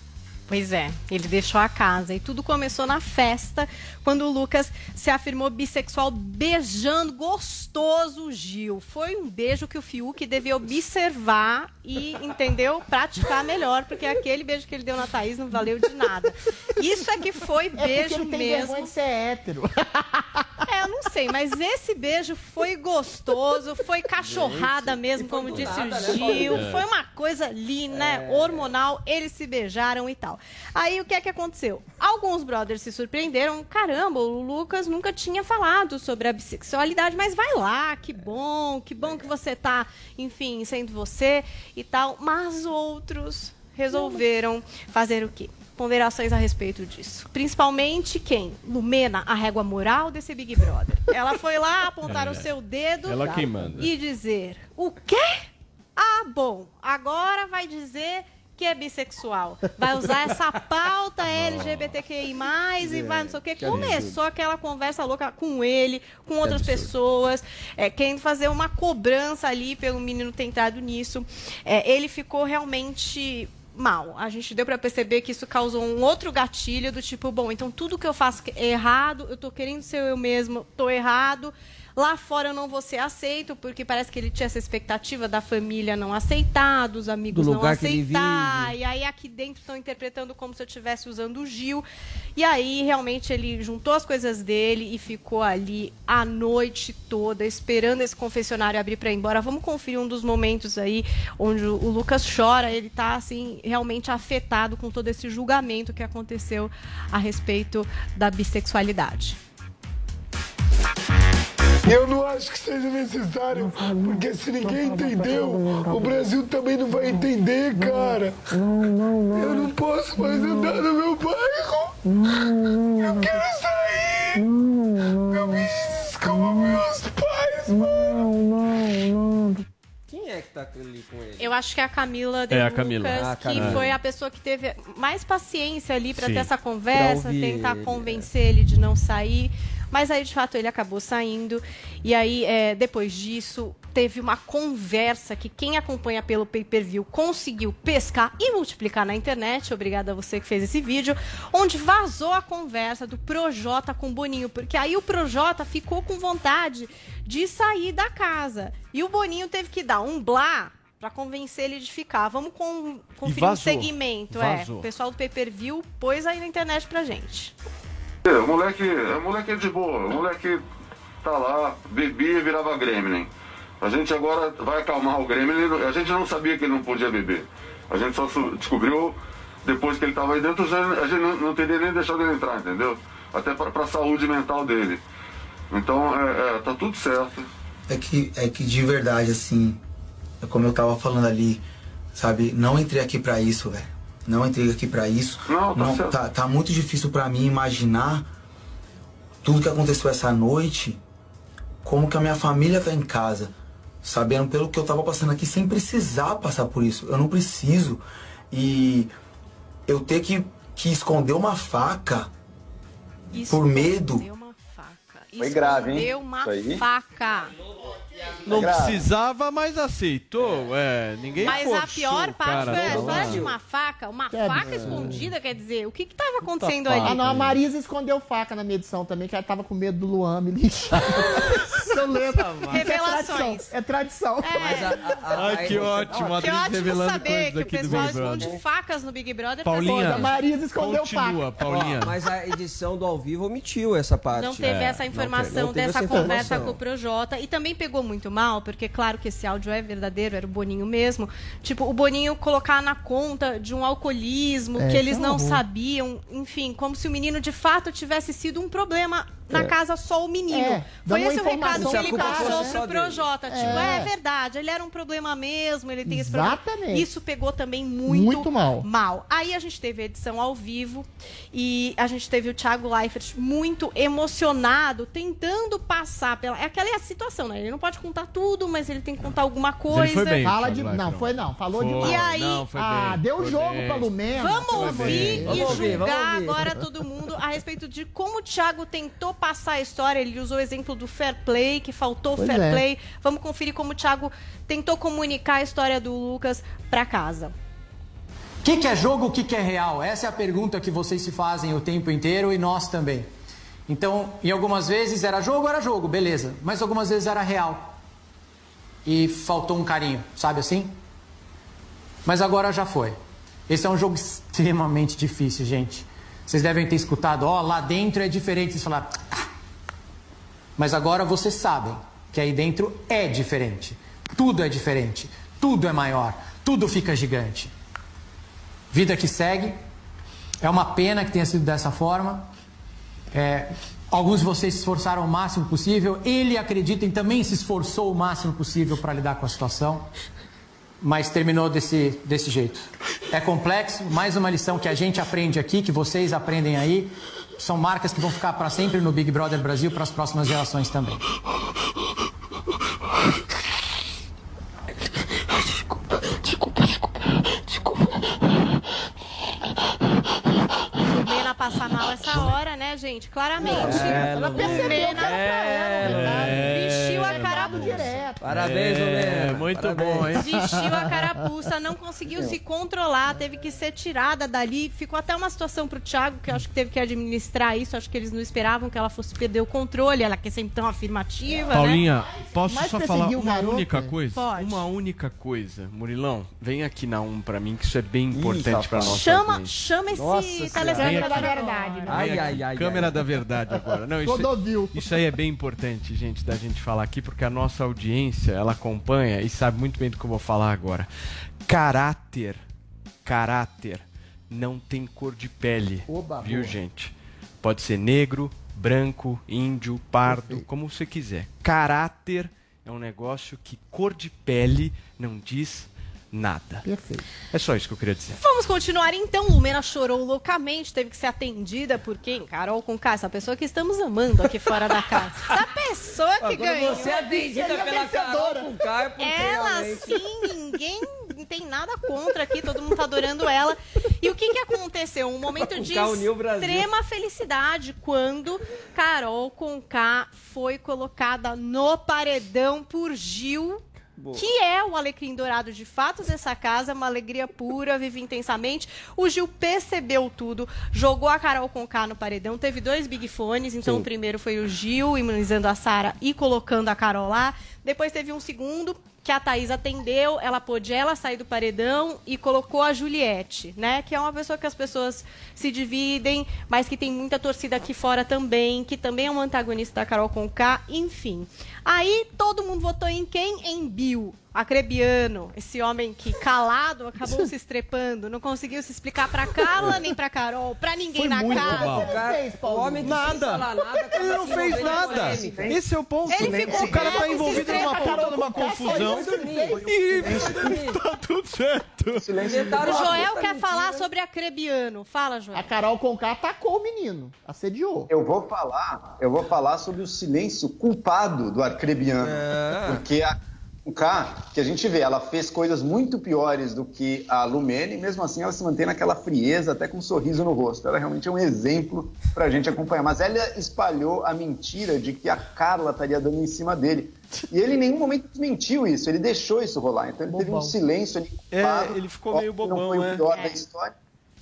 Speaker 9: Pois é, ele deixou a casa e tudo começou na festa, quando o Lucas se afirmou bissexual beijando gostoso o Gil. Foi um beijo que o Fiuk devia observar e, entendeu, praticar melhor, porque aquele beijo que ele deu na Thaís não valeu de nada. Isso é que foi
Speaker 8: É
Speaker 9: beijo
Speaker 8: ele tem
Speaker 9: mesmo.
Speaker 8: vergonha de ser hétero. [LAUGHS]
Speaker 9: É, eu não sei, mas esse beijo foi gostoso, foi cachorrada mesmo, como disse
Speaker 8: nada,
Speaker 9: o
Speaker 8: né,
Speaker 9: Gil.
Speaker 8: Paulinho?
Speaker 9: Foi uma coisa ali, né? Hormonal, eles se beijaram e tal. Aí o que é que aconteceu? Alguns brothers se surpreenderam. Caramba, o Lucas nunca tinha falado sobre a bissexualidade, mas vai lá, que bom, que bom que você tá, enfim, sendo você e tal. Mas outros resolveram fazer o quê? Ponderações a respeito disso. Principalmente quem? Lumena, a régua moral desse Big Brother. Ela foi lá apontar
Speaker 21: É.
Speaker 9: o seu dedo
Speaker 21: Ela quem manda.
Speaker 9: e dizer: O quê? Ah, bom, agora vai dizer que é bissexual. Vai usar essa pauta [LAUGHS] LGBTQI, e vai não sei o quê.
Speaker 5: Que
Speaker 9: Começou aquela conversa louca com ele, com outras
Speaker 5: absurdo.
Speaker 9: pessoas, é, querendo fazer uma cobrança ali pelo menino ter entrado nisso. É, ele ficou realmente mal. A gente deu para perceber que isso causou um outro gatilho do tipo, bom, então tudo que eu faço é errado, eu tô querendo ser eu mesmo, tô errado. Lá fora eu não vou ser aceito, porque parece que ele tinha essa expectativa da família não aceitar, dos amigos
Speaker 10: Do
Speaker 9: não aceitar. E aí aqui dentro estão interpretando como se eu estivesse usando o Gil. E aí realmente ele juntou as coisas dele e ficou ali a noite toda esperando esse confessionário abrir para ir embora. Vamos conferir um dos momentos aí onde o o Lucas chora, ele tá assim realmente afetado com todo esse julgamento que aconteceu a respeito da bissexualidade.
Speaker 22: Eu não acho que seja necessário, porque se ninguém entendeu, o Brasil também não vai entender, cara. Eu não posso mais andar no meu bairro. Eu quero sair. Eu preciso como meus pais, mano.
Speaker 10: Quem é que tá ali com ele?
Speaker 9: Eu acho que é a Camila de
Speaker 10: É a
Speaker 9: Lucas,
Speaker 10: Camila. Ah,
Speaker 9: que foi a pessoa que teve mais paciência ali para ter essa conversa, tentar
Speaker 10: ele,
Speaker 9: convencer ele de não sair. Mas aí, de fato, ele acabou saindo. E aí, é, depois disso, teve uma conversa que quem acompanha pelo pay-per-view conseguiu pescar e multiplicar na internet. Obrigada a você que fez esse vídeo. Onde vazou a conversa do Projota com o Boninho. Porque aí o Projota ficou com vontade de sair da casa. E o Boninho teve que dar um blá Pra convencer ele de ficar. Vamos com, conferir um
Speaker 23: vazou.
Speaker 9: segmento. É,
Speaker 23: Vazou.
Speaker 9: o pessoal do pay-per-view pôs aí na internet pra gente.
Speaker 23: É, o moleque, o moleque é de boa, o moleque tá lá, bebia e virava Gremlin. A gente agora vai acalmar o Gremlin, a gente não sabia que ele não podia beber. A gente só descobriu depois que ele tava aí dentro, já- a gente não, não teria nem deixado ele entrar, entendeu? Até pra, pra saúde mental dele. Então, é, é, tá tudo certo.
Speaker 24: É que, é que de verdade, assim, é como eu tava falando ali, sabe? Não entrei aqui pra isso, velho. Não entrei aqui pra isso.
Speaker 23: Não, tá certo.
Speaker 24: tá, tá muito difícil pra mim imaginar tudo que aconteceu essa noite, como que a minha família tá em casa, sabendo pelo que eu tava passando aqui sem precisar passar por isso. Eu não preciso. E eu ter que, que esconder uma faca por medo.
Speaker 12: Foi grave, hein?
Speaker 9: Deu uma
Speaker 12: Isso aí.
Speaker 9: faca.
Speaker 21: Não precisava, mas aceitou. É, ninguém
Speaker 9: Mas
Speaker 21: forçou
Speaker 9: a pior parte
Speaker 21: cara
Speaker 9: foi a
Speaker 21: tá
Speaker 9: história
Speaker 21: lá.
Speaker 9: de uma faca. Uma
Speaker 8: Que
Speaker 9: faca
Speaker 8: absurdo.
Speaker 9: escondida, quer dizer, o que que tava acontecendo
Speaker 8: Ah,
Speaker 9: ali?
Speaker 8: não, a Marisa escondeu faca na minha edição também, que ela tava com medo do Luan me lixar. [LAUGHS] eu lembro.
Speaker 9: Revelações.
Speaker 8: É tradição.
Speaker 24: Mas a, a,
Speaker 21: Ai, que ótimo, a
Speaker 9: Que ótimo
Speaker 21: revelando
Speaker 9: saber
Speaker 21: coisas
Speaker 9: que o pessoal esconde facas no Big Brother. pra
Speaker 21: Paulinha,
Speaker 9: saber.
Speaker 8: Marisa escondeu
Speaker 21: continua, Paulinha.
Speaker 10: Ó, mas a edição do ao vivo omitiu essa parte.
Speaker 9: Não teve essa informação dessa
Speaker 10: essa
Speaker 9: conversa com o Projota. E também pegou muito mal, porque claro que esse áudio é verdadeiro, era o Boninho mesmo. Tipo, o Boninho colocar na conta de um alcoolismo
Speaker 8: É,
Speaker 9: que eles
Speaker 8: é
Speaker 9: não
Speaker 8: horror.
Speaker 9: sabiam. Enfim, como se o menino de fato tivesse sido um problema na
Speaker 8: É.
Speaker 9: casa só o menino.
Speaker 8: É,
Speaker 9: Foi esse o recado que ele
Speaker 8: a
Speaker 9: passou pro. Projota. Tipo,
Speaker 8: É.
Speaker 9: é verdade, ele era um problema mesmo, ele tem esse
Speaker 8: Exatamente.
Speaker 9: problema. Isso pegou também muito,
Speaker 8: Muito mal.
Speaker 9: mal. Aí a gente teve a edição ao vivo e a gente teve o Thiago Leifert muito emocionado, tentando passar pela. É aquela situação, né? Ele não pode contar tudo, mas ele tem que contar alguma coisa.
Speaker 8: Fala de. Não, foi não. Falou
Speaker 9: Foi.
Speaker 8: demais.
Speaker 9: E aí-
Speaker 21: Não, foi
Speaker 8: ah,
Speaker 21: bem,
Speaker 8: deu
Speaker 21: foi
Speaker 8: jogo
Speaker 21: bem.
Speaker 8: pra Lumena.
Speaker 9: Vamos ouvir
Speaker 8: de
Speaker 9: e julgar
Speaker 10: ouvir.
Speaker 9: agora todo mundo a respeito de como o Thiago tentou passar a história. Ele usou o exemplo do fair play, que faltou
Speaker 8: Pois
Speaker 9: fair
Speaker 8: é.
Speaker 9: play. Vamos conferir como o Thiago tentou comunicar a história do Lucas pra casa.
Speaker 25: O que, que é jogo, o que, que é real? Essa é a pergunta que vocês se fazem o tempo inteiro e nós também. Então, em algumas vezes era jogo, era jogo, beleza. Mas algumas vezes era real. E faltou um carinho, sabe assim? Mas agora já foi. Esse é um jogo [LAUGHS] extremamente difícil, gente. Vocês devem ter escutado, ó, lá dentro é diferente. Vocês falaram, "Ah." Mas agora vocês sabem que aí dentro é diferente. Tudo é diferente. Tudo é maior. Tudo fica gigante. Vida que segue. É uma pena que tenha sido dessa forma. É, alguns de vocês se esforçaram o máximo possível. Ele, acreditem, também se esforçou o máximo possível para lidar com a situação. Mas terminou desse, desse jeito. É complexo, mais uma lição que a gente aprende aqui, que vocês aprendem aí. São marcas que vão ficar para sempre no Big Brother Brasil para as próximas gerações também.
Speaker 9: Lumena passa mal essa hora, né, gente? Claramente.
Speaker 10: É,
Speaker 9: Ela
Speaker 10: Lumena.
Speaker 9: Lumena
Speaker 21: É.
Speaker 9: vestiu a carapuça.
Speaker 8: direto.
Speaker 10: Parabéns,
Speaker 21: É,
Speaker 10: Lumena.
Speaker 21: Muito
Speaker 10: Parabéns.
Speaker 21: bom, hein?
Speaker 9: Vestiu a carapuça, [LAUGHS] não conseguiu se controlar, teve que ser tirada dali. Ficou até uma situação pro Thiago, que eu acho que teve que administrar isso. Acho que eles não esperavam que ela fosse perder o controle. Ela que é sempre tão afirmativa,
Speaker 21: Paulinha,
Speaker 9: né?
Speaker 21: posso
Speaker 8: Mas
Speaker 21: só falar uma
Speaker 8: garoto?
Speaker 21: única coisa?
Speaker 9: Pode.
Speaker 21: Uma única coisa. Murilão, vem aqui na 1 pra mim, que isso é bem importante pra nossa
Speaker 9: Chama, chama esse
Speaker 10: Nossa
Speaker 9: da
Speaker 10: verdade,
Speaker 9: né?
Speaker 10: Ai, ai, ai.
Speaker 21: Câmera da verdade agora. Não, isso,
Speaker 8: Clodovil.
Speaker 21: isso aí é bem importante, gente, da gente falar aqui, porque a nossa audiência, ela acompanha e sabe muito bem do que eu vou falar agora. Caráter, caráter, não tem cor de pele,
Speaker 8: Oba,
Speaker 21: viu,
Speaker 8: boa.
Speaker 21: gente? Pode ser negro, branco, índio, pardo,
Speaker 8: Perfeito.
Speaker 21: como você quiser. Caráter é um negócio que cor de pele não diz nada.
Speaker 8: Perfeito.
Speaker 21: É só isso que eu queria dizer.
Speaker 9: Vamos continuar então. Lumena chorou loucamente, teve que ser atendida por quem? Carol com K, essa pessoa que estamos amando aqui fora da casa. Essa pessoa que
Speaker 10: Quando
Speaker 9: ganhou.
Speaker 10: você é atendida
Speaker 8: Seria
Speaker 10: pela Carol com K, é porque
Speaker 9: Ela sim, ninguém tem nada contra aqui, todo mundo tá adorando ela. E o que que aconteceu? Um momento de extrema felicidade quando Carol com K foi colocada no paredão por Gil.
Speaker 10: Boa.
Speaker 9: Que é o alecrim dourado de fato dessa casa, uma alegria pura, vive intensamente. O Gil percebeu tudo, jogou a Carol com K no paredão, teve dois big fones, então
Speaker 10: Sim.
Speaker 9: o primeiro foi o Gil imunizando a Sara e colocando a Carol lá. Depois teve um segundo que a Thaís atendeu, ela pôde ela sair do paredão e colocou a Juliette, né? Que é uma pessoa que as pessoas se dividem, mas que tem muita torcida aqui fora também, que também é um antagonista da Carol Conká, enfim. Aí todo mundo votou em quem? Em Bill, acrebiano, esse homem que calado acabou se estrepando, não conseguiu se explicar pra Carla nem pra Carol, pra ninguém
Speaker 21: Foi
Speaker 9: na
Speaker 21: muito
Speaker 9: casa.
Speaker 21: mal.
Speaker 8: O ele fez,
Speaker 10: O
Speaker 8: Paulo?
Speaker 10: homem que sem
Speaker 21: Nada.
Speaker 10: falar nada acaba
Speaker 21: Ele não
Speaker 10: se
Speaker 21: fez nada. Esse é o ponto.
Speaker 9: Ele ficou
Speaker 21: o cara tá envolvido numa puta numa confusão. E [LAUGHS] tá tudo certo.
Speaker 9: O Joel quer falar sobre acrebiano. Fala, Joel.
Speaker 8: A Carol Conká atacou o menino, assediou.
Speaker 12: Eu vou falar, eu vou falar sobre o silêncio culpado do arcrebiano.
Speaker 10: É.
Speaker 12: Porque a K, que a gente vê, ela fez coisas muito piores do que a Lumene, e mesmo assim ela se mantém naquela frieza, até com um sorriso no rosto. Ela realmente é um exemplo pra gente acompanhar. Mas ela espalhou a mentira de que a Carla estaria dando em cima dele. E ele em nenhum momento desmentiu isso, ele deixou isso rolar. Então ele teve um silêncio ali.
Speaker 21: É,
Speaker 12: culpado.
Speaker 21: ele ficou
Speaker 12: Óbvio
Speaker 21: meio
Speaker 12: que Não
Speaker 21: bobão,
Speaker 12: foi
Speaker 21: né?
Speaker 12: o pior
Speaker 9: É.
Speaker 12: da história.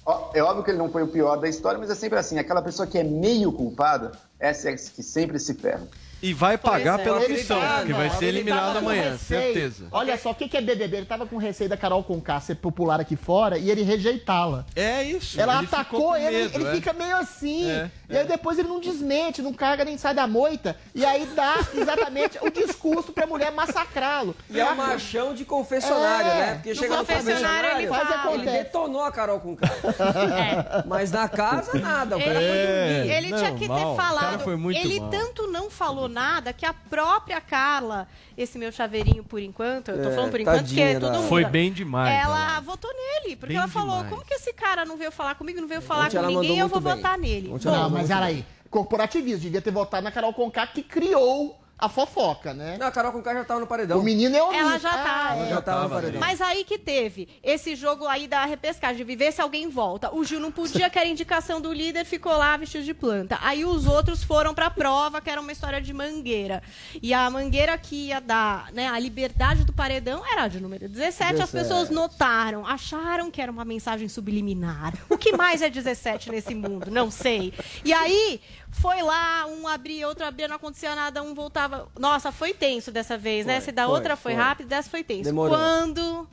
Speaker 12: Ó, É óbvio que ele não foi o pior da história, mas é sempre assim. Aquela pessoa que é meio culpada, essa é a que sempre se ferra.
Speaker 21: E vai pagar
Speaker 9: é.
Speaker 21: pela
Speaker 8: Ele
Speaker 21: missão,
Speaker 8: tava-
Speaker 21: porque vai ser eliminado amanhã,
Speaker 8: receio.
Speaker 21: certeza.
Speaker 8: Olha só, o que que é BBB? Ele tava com receio da Carol Conká ser popular aqui fora e ele rejeitá-la.
Speaker 21: É isso.
Speaker 8: Ela
Speaker 21: ele
Speaker 8: atacou ele,
Speaker 21: medo,
Speaker 8: ele
Speaker 21: é.
Speaker 8: fica meio assim.
Speaker 21: É,
Speaker 8: e aí depois ele não desmente, não carga nem sai da moita. E aí dá exatamente o discurso pra mulher massacrá-lo.
Speaker 10: E é um machão de confessionário,
Speaker 8: É.
Speaker 10: né? Porque
Speaker 9: No
Speaker 10: chega no
Speaker 9: confessionário ele
Speaker 10: confessionário,
Speaker 9: fala.
Speaker 10: ele detonou a Carol o cara. [LAUGHS] Mas na casa, nada. O cara
Speaker 9: Ele,
Speaker 10: foi dormir.
Speaker 9: ele
Speaker 21: não,
Speaker 9: tinha que
Speaker 21: mal.
Speaker 9: ter falado. ele
Speaker 21: mal.
Speaker 9: tanto não falou nada que a própria Carla, esse meu chaveirinho por enquanto, eu tô
Speaker 10: É,
Speaker 9: falando por enquanto porque
Speaker 10: tadinha
Speaker 9: todo mundo.
Speaker 21: Foi bem demais.
Speaker 9: Ela
Speaker 21: ela.
Speaker 9: votou nele, porque
Speaker 21: Bem
Speaker 9: ela falou:
Speaker 21: demais.
Speaker 9: como que esse cara não veio falar comigo, não veio falar
Speaker 10: Ontem
Speaker 9: com ninguém, eu vou
Speaker 10: bem.
Speaker 9: votar nele.
Speaker 10: Ontem mandou
Speaker 8: mas era aí. Corporativismo, devia ter votado na Carol Conká que criou a fofoca, né?
Speaker 10: Não, a Carol com o cara já tava no paredão.
Speaker 8: O menino é o
Speaker 9: Ela já tá.
Speaker 8: Ah,
Speaker 10: Ela já tava no paredão.
Speaker 9: Mas aí que teve esse jogo aí da repescagem, de viver se alguém volta. O Gil não podia, que era indicação do líder, ficou lá vestido de planta. Aí os outros foram pra prova, que era uma história de mangueira. E a mangueira que ia dar né, a liberdade do paredão era a de número 17. As
Speaker 10: 17.
Speaker 9: pessoas notaram, acharam que era uma mensagem subliminar. O que mais é 17 nesse mundo? Não sei. E aí foi lá, um abria, outro abria, não acontecia nada, um voltava. Nossa, foi tenso dessa vez, né?
Speaker 10: Foi,
Speaker 9: Se da
Speaker 10: foi,
Speaker 9: outra foi,
Speaker 10: foi.
Speaker 9: rápido, dessa foi tenso.
Speaker 10: Demorou.
Speaker 9: Quando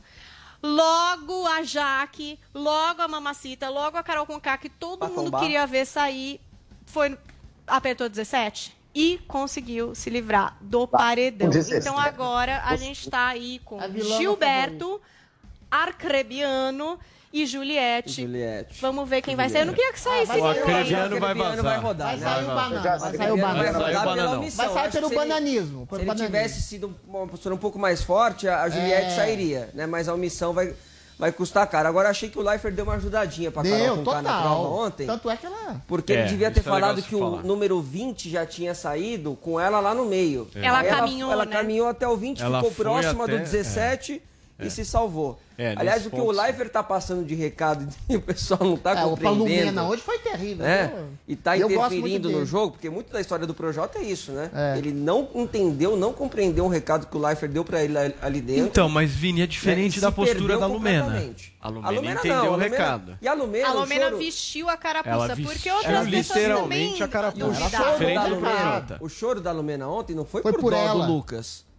Speaker 9: logo a Jaque, logo a Mamacita, logo a Carol Conká, que todo
Speaker 10: Pra
Speaker 9: mundo
Speaker 10: tombar.
Speaker 9: queria ver sair, foi apertou 17 e conseguiu se livrar do paredão.
Speaker 12: 17.
Speaker 9: Então agora a gente está aí com Gilberto, Arcrebiano e Juliette.
Speaker 10: Juliette.
Speaker 9: Vamos ver quem vai ser. Eu não queria que saísse
Speaker 8: Ah, vai
Speaker 21: O. Acrebiano vai vazar.
Speaker 10: vai rodar,
Speaker 8: Vai
Speaker 10: né?
Speaker 8: sair o
Speaker 21: vai.
Speaker 8: banana, vai sair o
Speaker 10: Vai
Speaker 8: banana.
Speaker 21: sair o
Speaker 10: rodar pela
Speaker 21: bananão.
Speaker 10: omissão.
Speaker 8: Vai sair pelo bananismo.
Speaker 10: Se ele
Speaker 8: bananismo.
Speaker 10: tivesse sido uma postura um pouco mais forte, a a Juliette
Speaker 8: É.
Speaker 10: sairia, né? Mas a omissão vai. vai custar caro. Agora achei que o Leifert deu uma ajudadinha pra Carol
Speaker 8: Deu,
Speaker 10: Conká na
Speaker 8: total.
Speaker 10: prova ontem.
Speaker 8: Tanto é que ela...
Speaker 10: Porque
Speaker 21: É,
Speaker 10: ele devia ter
Speaker 21: é
Speaker 10: falado que o número 20 já tinha saído com ela lá no meio.
Speaker 21: É. Ela
Speaker 10: Aí
Speaker 9: caminhou,
Speaker 10: Ela
Speaker 9: né?
Speaker 10: caminhou até o 20,
Speaker 21: Ela
Speaker 10: ficou próxima
Speaker 21: até-
Speaker 10: do 17
Speaker 21: é.
Speaker 10: E se salvou.
Speaker 21: É,
Speaker 10: Aliás, o que o Leifert tá passando de recado [LAUGHS] e o pessoal não tá
Speaker 8: É, o
Speaker 10: compreendendo.
Speaker 8: Palomena hoje foi terrível.
Speaker 10: É,
Speaker 8: viu?
Speaker 10: e tá
Speaker 8: muito
Speaker 10: interferindo no jogo, porque muito da história do Projota é isso, né?
Speaker 8: É.
Speaker 10: Ele não entendeu, não compreendeu um recado que o Leifert deu pra ele ali dentro.
Speaker 21: Então, mas Vini, é diferente
Speaker 10: né, e
Speaker 21: da postura da Lumena. A
Speaker 10: A
Speaker 21: Lumena,
Speaker 10: Lumena
Speaker 21: entendeu
Speaker 10: não, a
Speaker 21: o
Speaker 10: Lumena-
Speaker 21: recado.
Speaker 10: E a Lumena,
Speaker 9: A
Speaker 10: o
Speaker 9: Lumena
Speaker 10: choro-
Speaker 9: vestiu a carapuça,
Speaker 21: vestiu
Speaker 9: porque outras pessoas
Speaker 21: literalmente
Speaker 9: também
Speaker 21: a carapuça.
Speaker 10: O
Speaker 9: duvidaram.
Speaker 10: choro,
Speaker 21: Diferente
Speaker 10: da
Speaker 21: do
Speaker 10: Lumena, o choro da Lumena ontem não foi,
Speaker 8: Foi
Speaker 10: por,
Speaker 8: por
Speaker 10: dó
Speaker 8: ela.
Speaker 10: do Lucas.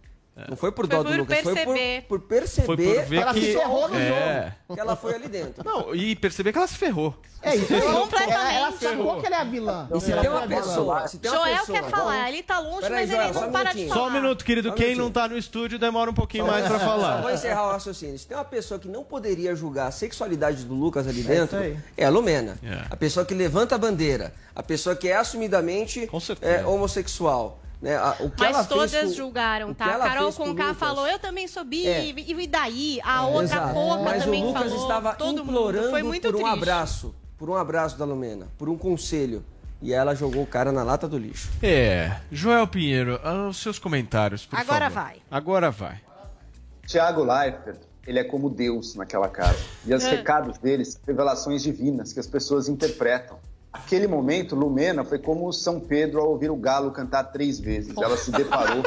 Speaker 10: Não foi por
Speaker 9: Foi
Speaker 10: dó do
Speaker 9: por
Speaker 10: Lucas,
Speaker 9: perceber.
Speaker 10: foi por, por perceber
Speaker 21: Foi por ver
Speaker 8: Ela
Speaker 21: que...
Speaker 8: se ferrou no
Speaker 21: é.
Speaker 10: que ela foi ali dentro.
Speaker 21: Não, e perceber que ela se ferrou.
Speaker 8: É isso.
Speaker 9: Completamente.
Speaker 8: Ela, ela sacou que ela é a vilã.
Speaker 10: E se
Speaker 8: Ela
Speaker 10: tem uma pessoa, se tem uma
Speaker 9: Joel
Speaker 10: pessoa,
Speaker 9: quer falar, ele tá longe,
Speaker 10: Peraí,
Speaker 9: mas
Speaker 10: Joel,
Speaker 9: ele
Speaker 10: só
Speaker 9: não
Speaker 10: um
Speaker 9: para de falar.
Speaker 21: Só um minuto, querido.
Speaker 10: Só um
Speaker 21: Quem
Speaker 10: minutinho.
Speaker 21: não tá no estúdio demora um pouquinho mais pra
Speaker 10: Vou
Speaker 21: falar.
Speaker 10: encerrar o raciocínio. Se tem uma pessoa que não poderia julgar a sexualidade do Lucas ali dentro,
Speaker 8: isso aí.
Speaker 10: é, a Lumena.
Speaker 21: É.
Speaker 10: A pessoa que levanta a bandeira. A pessoa que é assumidamente é, homossexual. Né? A- o que ela
Speaker 9: Mas
Speaker 10: fez
Speaker 9: todas
Speaker 10: com-
Speaker 9: julgaram,
Speaker 10: o
Speaker 9: tá?
Speaker 10: ela
Speaker 9: Carol
Speaker 10: o
Speaker 9: Conká
Speaker 10: Lucas-
Speaker 9: falou, eu também sou bi,
Speaker 10: É.
Speaker 9: e e daí? A outra
Speaker 10: Exato.
Speaker 9: pouca
Speaker 10: Mas o
Speaker 9: também
Speaker 10: Lucas
Speaker 9: falou,
Speaker 10: estava
Speaker 9: todo mundo.
Speaker 10: implorando
Speaker 9: Foi muito
Speaker 10: por um
Speaker 9: triste.
Speaker 10: abraço. Por um abraço da Lumena. Por um conselho. E ela jogou o cara na lata do lixo.
Speaker 21: É. Joel Pinheiro, ah, os seus comentários, por
Speaker 9: Agora
Speaker 21: favor.
Speaker 9: vai.
Speaker 21: Agora vai.
Speaker 12: Tiago Leifert, ele é como Deus naquela casa. E os
Speaker 9: É.
Speaker 12: recados dele são revelações divinas que as pessoas interpretam. Aquele momento, Lumena foi como São Pedro ao ouvir o galo cantar três vezes. Ela se deparou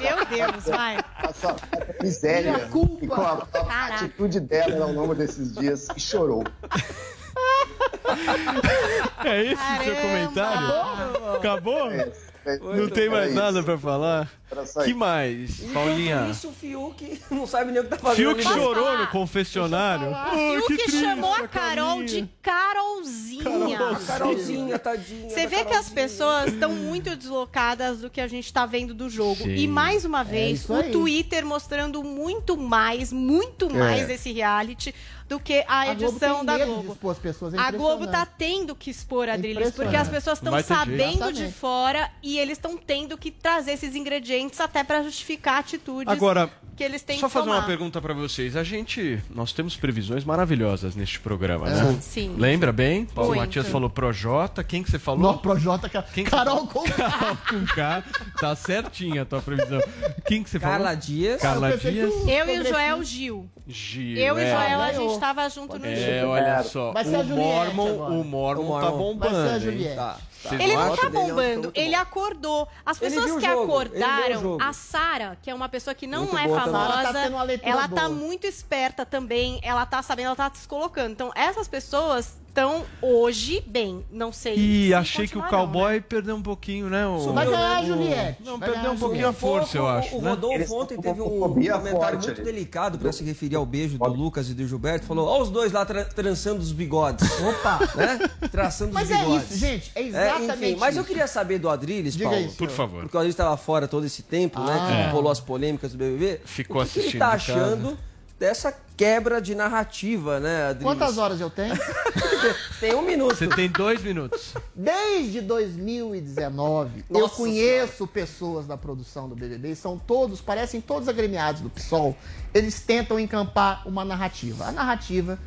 Speaker 9: Meu Deus, vai.
Speaker 12: com a sua miséria
Speaker 8: Minha culpa.
Speaker 12: e com a, a atitude dela ao longo desses dias e chorou.
Speaker 21: É esse o seu comentário? Acabou?
Speaker 12: É,
Speaker 21: Não tem mais
Speaker 12: é
Speaker 21: nada pra falar? Que mais,
Speaker 10: Enquanto
Speaker 21: Paulinha?
Speaker 10: isso, o Fiuk não sabe nem o que tá fazendo.
Speaker 21: Fiuk
Speaker 10: ali
Speaker 21: chorou no confessionário. Ai,
Speaker 9: o que,
Speaker 21: triste,
Speaker 9: chamou a Carol de Carolzinha.
Speaker 10: Carolzinha, tadinha.
Speaker 9: Você vê que as
Speaker 10: Carolzinha.
Speaker 9: pessoas estão muito deslocadas do que a gente está vendo do jogo.
Speaker 21: Sim.
Speaker 9: E mais uma vez,
Speaker 8: isso
Speaker 9: o. Twitter mostrando muito mais, muito mais esse reality do que a,
Speaker 8: A Globo
Speaker 9: edição
Speaker 8: tem
Speaker 9: da Globo.
Speaker 8: expor as pessoas. É
Speaker 9: A Globo tá tendo que expor a
Speaker 8: É
Speaker 9: Drilis, porque as pessoas estão sabendo de fora e eles estão tendo que trazer esses ingredientes até para justificar atitudes
Speaker 21: Agora,
Speaker 9: que eles têm
Speaker 21: Só
Speaker 9: que
Speaker 21: fazer
Speaker 9: tomar.
Speaker 21: uma pergunta pra vocês. A gente, nós temos previsões maravilhosas neste programa, né?
Speaker 9: Sim.
Speaker 21: Lembra bem? Paulo
Speaker 9: Muito.
Speaker 21: Matias falou Projota. Quem que você falou?
Speaker 8: No Projota,
Speaker 21: Quem que
Speaker 8: Carol com
Speaker 21: Carol com K. Tá certinha a tua previsão. Quem que você falou?
Speaker 10: Carla Dias.
Speaker 21: Carla
Speaker 8: Eu
Speaker 21: Dias.
Speaker 9: Eu e o Joel Gil.
Speaker 21: Gil.
Speaker 9: Eu e
Speaker 21: é.
Speaker 9: o Joel, a gente tava junto no
Speaker 21: É,
Speaker 9: Gil.
Speaker 21: olha só. O Mormon, o Mormon
Speaker 10: O
Speaker 21: tá
Speaker 10: Mormon.
Speaker 8: Vai ser a
Speaker 21: bombando, hein?
Speaker 8: Juliette.
Speaker 10: Tá, tá.
Speaker 21: Vocês
Speaker 9: Ele não tá
Speaker 10: foi
Speaker 9: bombando, ele acordou. As
Speaker 10: Ele
Speaker 9: pessoas
Speaker 10: viu o
Speaker 9: que
Speaker 10: jogo, ele viu o
Speaker 9: acordaram,
Speaker 10: jogo.
Speaker 9: a Sara, que é uma pessoa que não
Speaker 10: Muito
Speaker 9: é
Speaker 10: boa também.
Speaker 9: famosa,
Speaker 8: Ela tá tendo uma leitura
Speaker 9: ela tá
Speaker 8: boa.
Speaker 9: muito esperta também, ela tá sabendo, ela tá se colocando. Então, essas pessoas estão hoje bem. Não sei.
Speaker 21: E
Speaker 9: se
Speaker 21: achei que o
Speaker 9: continuarão,
Speaker 21: cowboy
Speaker 9: né?
Speaker 21: perdeu um pouquinho, né? O...
Speaker 8: Vai ganhar
Speaker 10: o-
Speaker 8: Juliette.
Speaker 21: Não,
Speaker 8: Vai
Speaker 21: perdeu
Speaker 8: ganhar
Speaker 21: um pouquinho a força, eu acho.
Speaker 10: O
Speaker 21: né?
Speaker 10: Rodolfo
Speaker 12: Eles
Speaker 10: ontem teve um comentário
Speaker 12: forte
Speaker 10: muito
Speaker 12: ali.
Speaker 10: delicado para se referir ao beijo do Lucas e do Gilberto. Falou: Ó, os dois lá tra- trançando os bigodes.
Speaker 8: Opa!
Speaker 10: né? Traçando
Speaker 8: Mas
Speaker 10: os
Speaker 8: é
Speaker 10: bigodes.
Speaker 8: isso, gente. É
Speaker 10: É,
Speaker 8: exatamente
Speaker 10: enfim, mas eu queria saber do Adriles,
Speaker 8: Diga
Speaker 10: Paulo.
Speaker 8: isso.
Speaker 21: Por favor.
Speaker 10: Porque o Adriles estava fora todo esse tempo, né?
Speaker 8: Ah.
Speaker 10: Que rolou as polêmicas do BBB.
Speaker 21: Ficou
Speaker 10: o que que ele
Speaker 21: assistindo
Speaker 10: tá achando dessa quebra de narrativa, né, Adriles?
Speaker 8: Quantas horas eu tenho? [LAUGHS]
Speaker 10: Tem um minuto.
Speaker 21: Você tem dois minutos.
Speaker 8: Desde 2019, eu
Speaker 10: Nossa
Speaker 8: conheço pessoas da produção do BBB, são todos, parecem todos agremiados do PSOL. Eles tentam encampar uma narrativa. A narrativa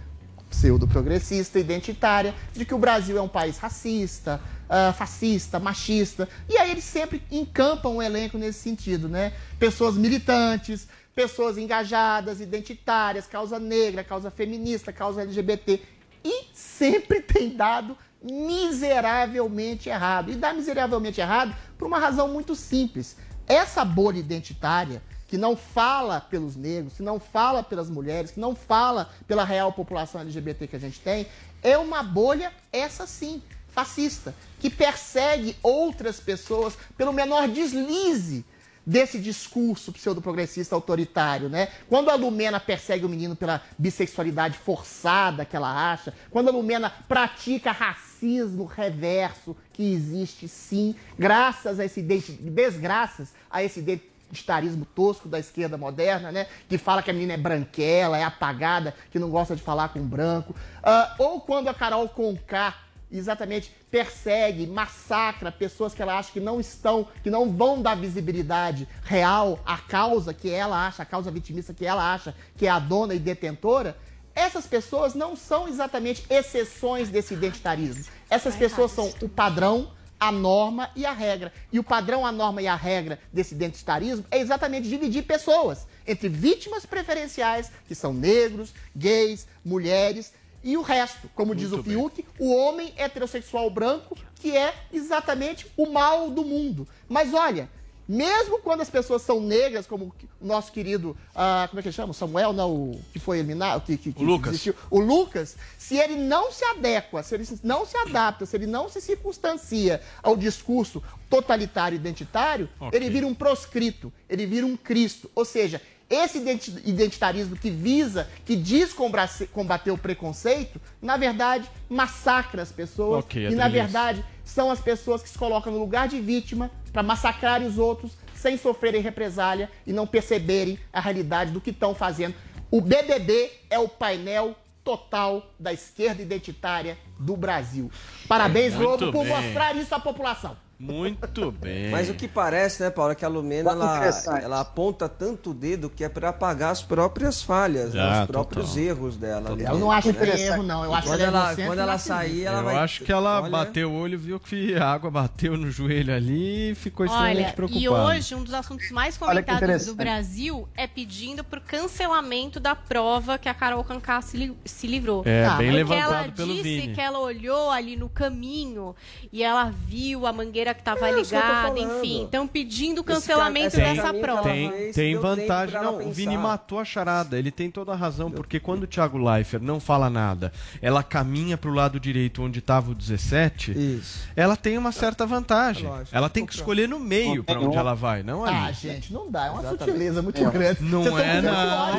Speaker 8: pseudo-progressista, identitária, de que o Brasil é um país racista, ah, fascista, machista. E aí eles sempre encampam um elenco nesse sentido, né? Pessoas militantes, pessoas engajadas, identitárias, causa negra, causa feminista, causa LGBT. E sempre tem dado miseravelmente errado. E dá miseravelmente errado por uma razão muito simples. Essa bolha identitária, que não fala pelos negros, que não fala pelas mulheres, que não fala pela real população LGBT que a gente tem, é uma bolha, essa sim, fascista, que persegue outras pessoas pelo menor deslize desse discurso pseudo-progressista autoritário, né? Quando a Lumena persegue o menino pela bissexualidade forçada que ela acha, quando a Lumena pratica racismo reverso, que existe sim, graças a esse desgraças a esse identitarismo tosco da esquerda moderna, né? Que fala que a menina é branquela, é apagada, que não gosta de falar com branco. Ah, ou quando a Carol Conká exatamente persegue, massacra pessoas que ela acha que não estão, que não vão dar visibilidade real à causa que ela acha, a causa vitimista que ela acha que é a dona e detentora, essas pessoas não são exatamente exceções desse identitarismo. Essas pessoas são o padrão, a norma e a regra. E o padrão, a norma e a regra desse identitarismo é exatamente dividir pessoas entre vítimas preferenciais, que são negros, gays, mulheres, e o resto, como diz o Fiuk, o homem heterossexual branco, que é exatamente o mal do mundo. Mas olha, mesmo quando as pessoas são negras, como o nosso querido, ah, como é que ele chama? Samuel, não, o que foi eliminado, que, que, que
Speaker 7: O Lucas.
Speaker 8: desistiu. O Lucas, se ele não se adequa, se ele não se adapta, se ele não se circunstancia ao discurso totalitário identitário,
Speaker 7: Ok.
Speaker 8: ele vira um proscrito, ele vira um Cristo. Ou seja, esse identi- identitarismo que visa, que diz combater, o preconceito, na verdade, massacra as pessoas.
Speaker 7: Ok,
Speaker 8: e, na verdade, são as pessoas que se colocam no lugar de vítima para massacrarem os outros sem sofrerem represália e não perceberem a realidade do que estão fazendo. O BBB é o painel total da esquerda identitária do Brasil. Parabéns, Globo, por
Speaker 7: bem.
Speaker 8: mostrar isso à população.
Speaker 7: Muito bem.
Speaker 10: Mas o que parece, né, Paulo, é que a Lumena ela, ela aponta tanto o dedo que é para apagar as próprias falhas, né,
Speaker 7: Ah,
Speaker 10: os próprios
Speaker 7: total.
Speaker 10: erros dela. ali
Speaker 8: Eu não acho que tem
Speaker 10: né?
Speaker 8: erro, não. Eu acho
Speaker 10: quando
Speaker 8: que ela é
Speaker 10: ela, quando ela sair, ela
Speaker 7: Eu
Speaker 10: vai.
Speaker 7: acho que ela
Speaker 10: Olha,
Speaker 7: bateu o olho, viu que a água bateu no joelho ali e ficou extremamente
Speaker 9: Olha,
Speaker 7: preocupada.
Speaker 9: e hoje um dos assuntos mais comentados do Brasil é pedindo por cancelamento da prova que a Carol Conká se, li- se livrou.
Speaker 7: É,
Speaker 9: Ah,
Speaker 7: bem
Speaker 9: Porque
Speaker 7: levantado
Speaker 9: ela
Speaker 7: pelo
Speaker 9: disse
Speaker 7: Vini.
Speaker 9: que ela olhou ali no caminho e ela viu a mangueira que estava
Speaker 10: É isso tô
Speaker 9: ligada, enfim. Então pedindo o cancelamento dessa prova.
Speaker 7: Tem, tem vantagem. Não, o. Vini matou a charada. Ele tem toda a razão, porque quando o Thiago Leifert não fala nada, ela caminha pro lado direito onde estava o 17, ela tem uma certa vantagem. ela tem que escolher no meio para onde ela vai, não ali.
Speaker 8: Ah, gente, não dá. É uma
Speaker 10: Exatamente.
Speaker 8: sutileza muito
Speaker 10: Não.
Speaker 8: grande.
Speaker 7: Não é não,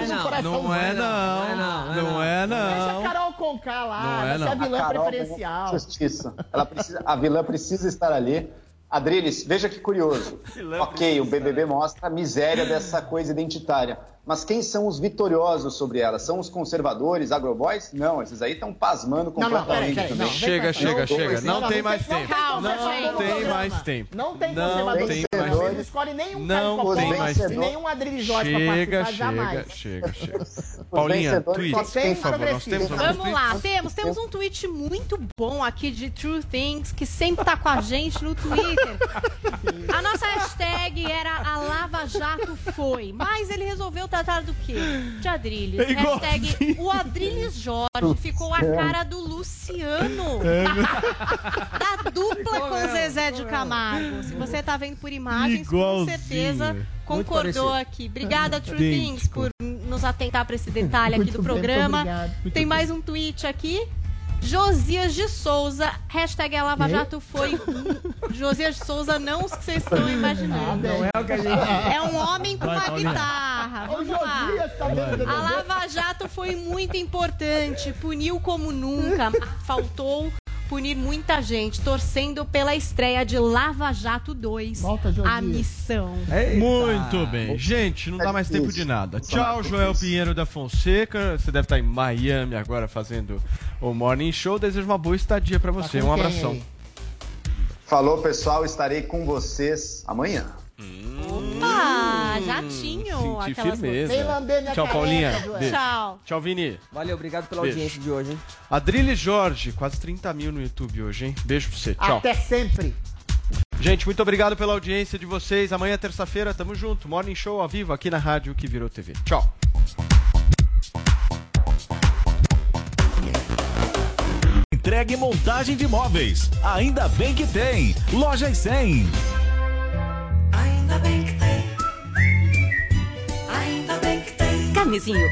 Speaker 7: não,
Speaker 8: coração.
Speaker 7: não é não, não é
Speaker 8: Deixa a
Speaker 7: não.
Speaker 8: Carol Conká lá,
Speaker 7: Não é
Speaker 8: a
Speaker 7: não.
Speaker 8: vilã
Speaker 12: A Carol
Speaker 8: preferencial.
Speaker 12: Justiça. Ela precisa, a vilã precisa estar ali. Adriles, veja que curioso. [LAUGHS] ok, o BBB mostra a miséria dessa coisa identitária. Mas quem são os vitoriosos sobre ela? São os conservadores, agroboys? Não, esses aí estão pasmando
Speaker 8: Não, não,
Speaker 12: completamente
Speaker 8: peraí, peraí,
Speaker 12: também.
Speaker 8: não,
Speaker 7: Chega, chega, chega. Não
Speaker 8: não,
Speaker 7: tem
Speaker 8: não
Speaker 7: mais
Speaker 8: tem-
Speaker 7: tempo.
Speaker 8: calma,
Speaker 7: Não tem mais tempo.
Speaker 8: Não tem
Speaker 7: Não
Speaker 8: conservador
Speaker 7: tem mais
Speaker 8: Não
Speaker 7: tempo.
Speaker 8: escolhe nenhum
Speaker 7: Não tem mais
Speaker 8: e
Speaker 7: tempo.
Speaker 8: nenhum Adriles Jorge pra
Speaker 7: Chega,
Speaker 8: participar jamais.
Speaker 7: chega, chega, chega. Paulinha, tweet,
Speaker 12: só tem
Speaker 7: por favor. Nós temos
Speaker 9: Vamos lá, temos, temos um tweet muito bom aqui de True Things, que sempre tá com a gente no Twitter. A nossa hashtag era a Lava Jato foi, mas ele resolveu tratar do quê? De Adrilles.
Speaker 7: É
Speaker 9: hashtag o Adrilles Jorge ficou a cara do Luciano. da dupla com Zezé de Camargo. Se você tá vendo por imagens, com certeza concordou aqui. Obrigada, True. Things, por nos atentar para esse detalhe aqui
Speaker 8: Muito
Speaker 9: do
Speaker 8: bem,
Speaker 9: programa.
Speaker 8: muito obrigado. Muito
Speaker 9: Tem
Speaker 8: bem.
Speaker 9: mais um tweet aqui. Josias de Souza, hashtag a Lava Jato foi. Josias de Souza, não os que vocês estão imaginando.
Speaker 8: Não é o que a gente-
Speaker 9: É um homem com uma guitarra. Vamos lá.
Speaker 8: Tá
Speaker 9: A. Lava Jato foi muito importante, puniu como nunca. Faltou punir muita gente, torcendo pela estreia de Lava Jato 2.
Speaker 8: Volta,
Speaker 9: a missão.
Speaker 7: Muito bem. Gente, não dá mais tempo de nada. Tchau, Joel Pinheiro da Fonseca. Você deve estar em Miami agora fazendo o Morning Show. Desejo uma boa estadia pra você.
Speaker 8: com
Speaker 7: Um abração.
Speaker 12: Falou, pessoal, estarei com vocês amanhã.
Speaker 9: Ah, jatinho.
Speaker 7: Senti
Speaker 9: aquelas
Speaker 7: firmeza.
Speaker 8: Vem lamber minha
Speaker 7: Tchau,
Speaker 8: careca,
Speaker 7: Paulinha.
Speaker 8: Joel.
Speaker 7: Beijo.
Speaker 9: Tchau.
Speaker 7: Tchau, Vini.
Speaker 10: Valeu, obrigado pela
Speaker 7: Beijo.
Speaker 10: audiência de hoje, hein?
Speaker 7: Adrilles Jorge, quase 30 mil no YouTube hoje, hein? Beijo pra você. Tchau.
Speaker 8: Até sempre.
Speaker 7: Gente, muito obrigado pela audiência de vocês. Amanhã, terça-feira, tamo junto. Morning Show ao vivo aqui na rádio que virou TV. Tchau.
Speaker 26: Entregue montagem de móveis. Ainda bem que tem. Lojas 100.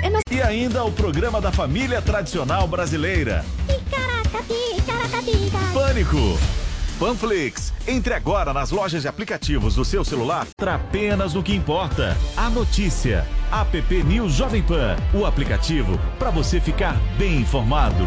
Speaker 26: É na... E ainda o programa da família tradicional brasileira. Pânico. Panflix. Entre agora nas lojas de aplicativos do seu celular apenas no que importa. A notícia. App News Jovem Pan. O aplicativo para você ficar bem informado.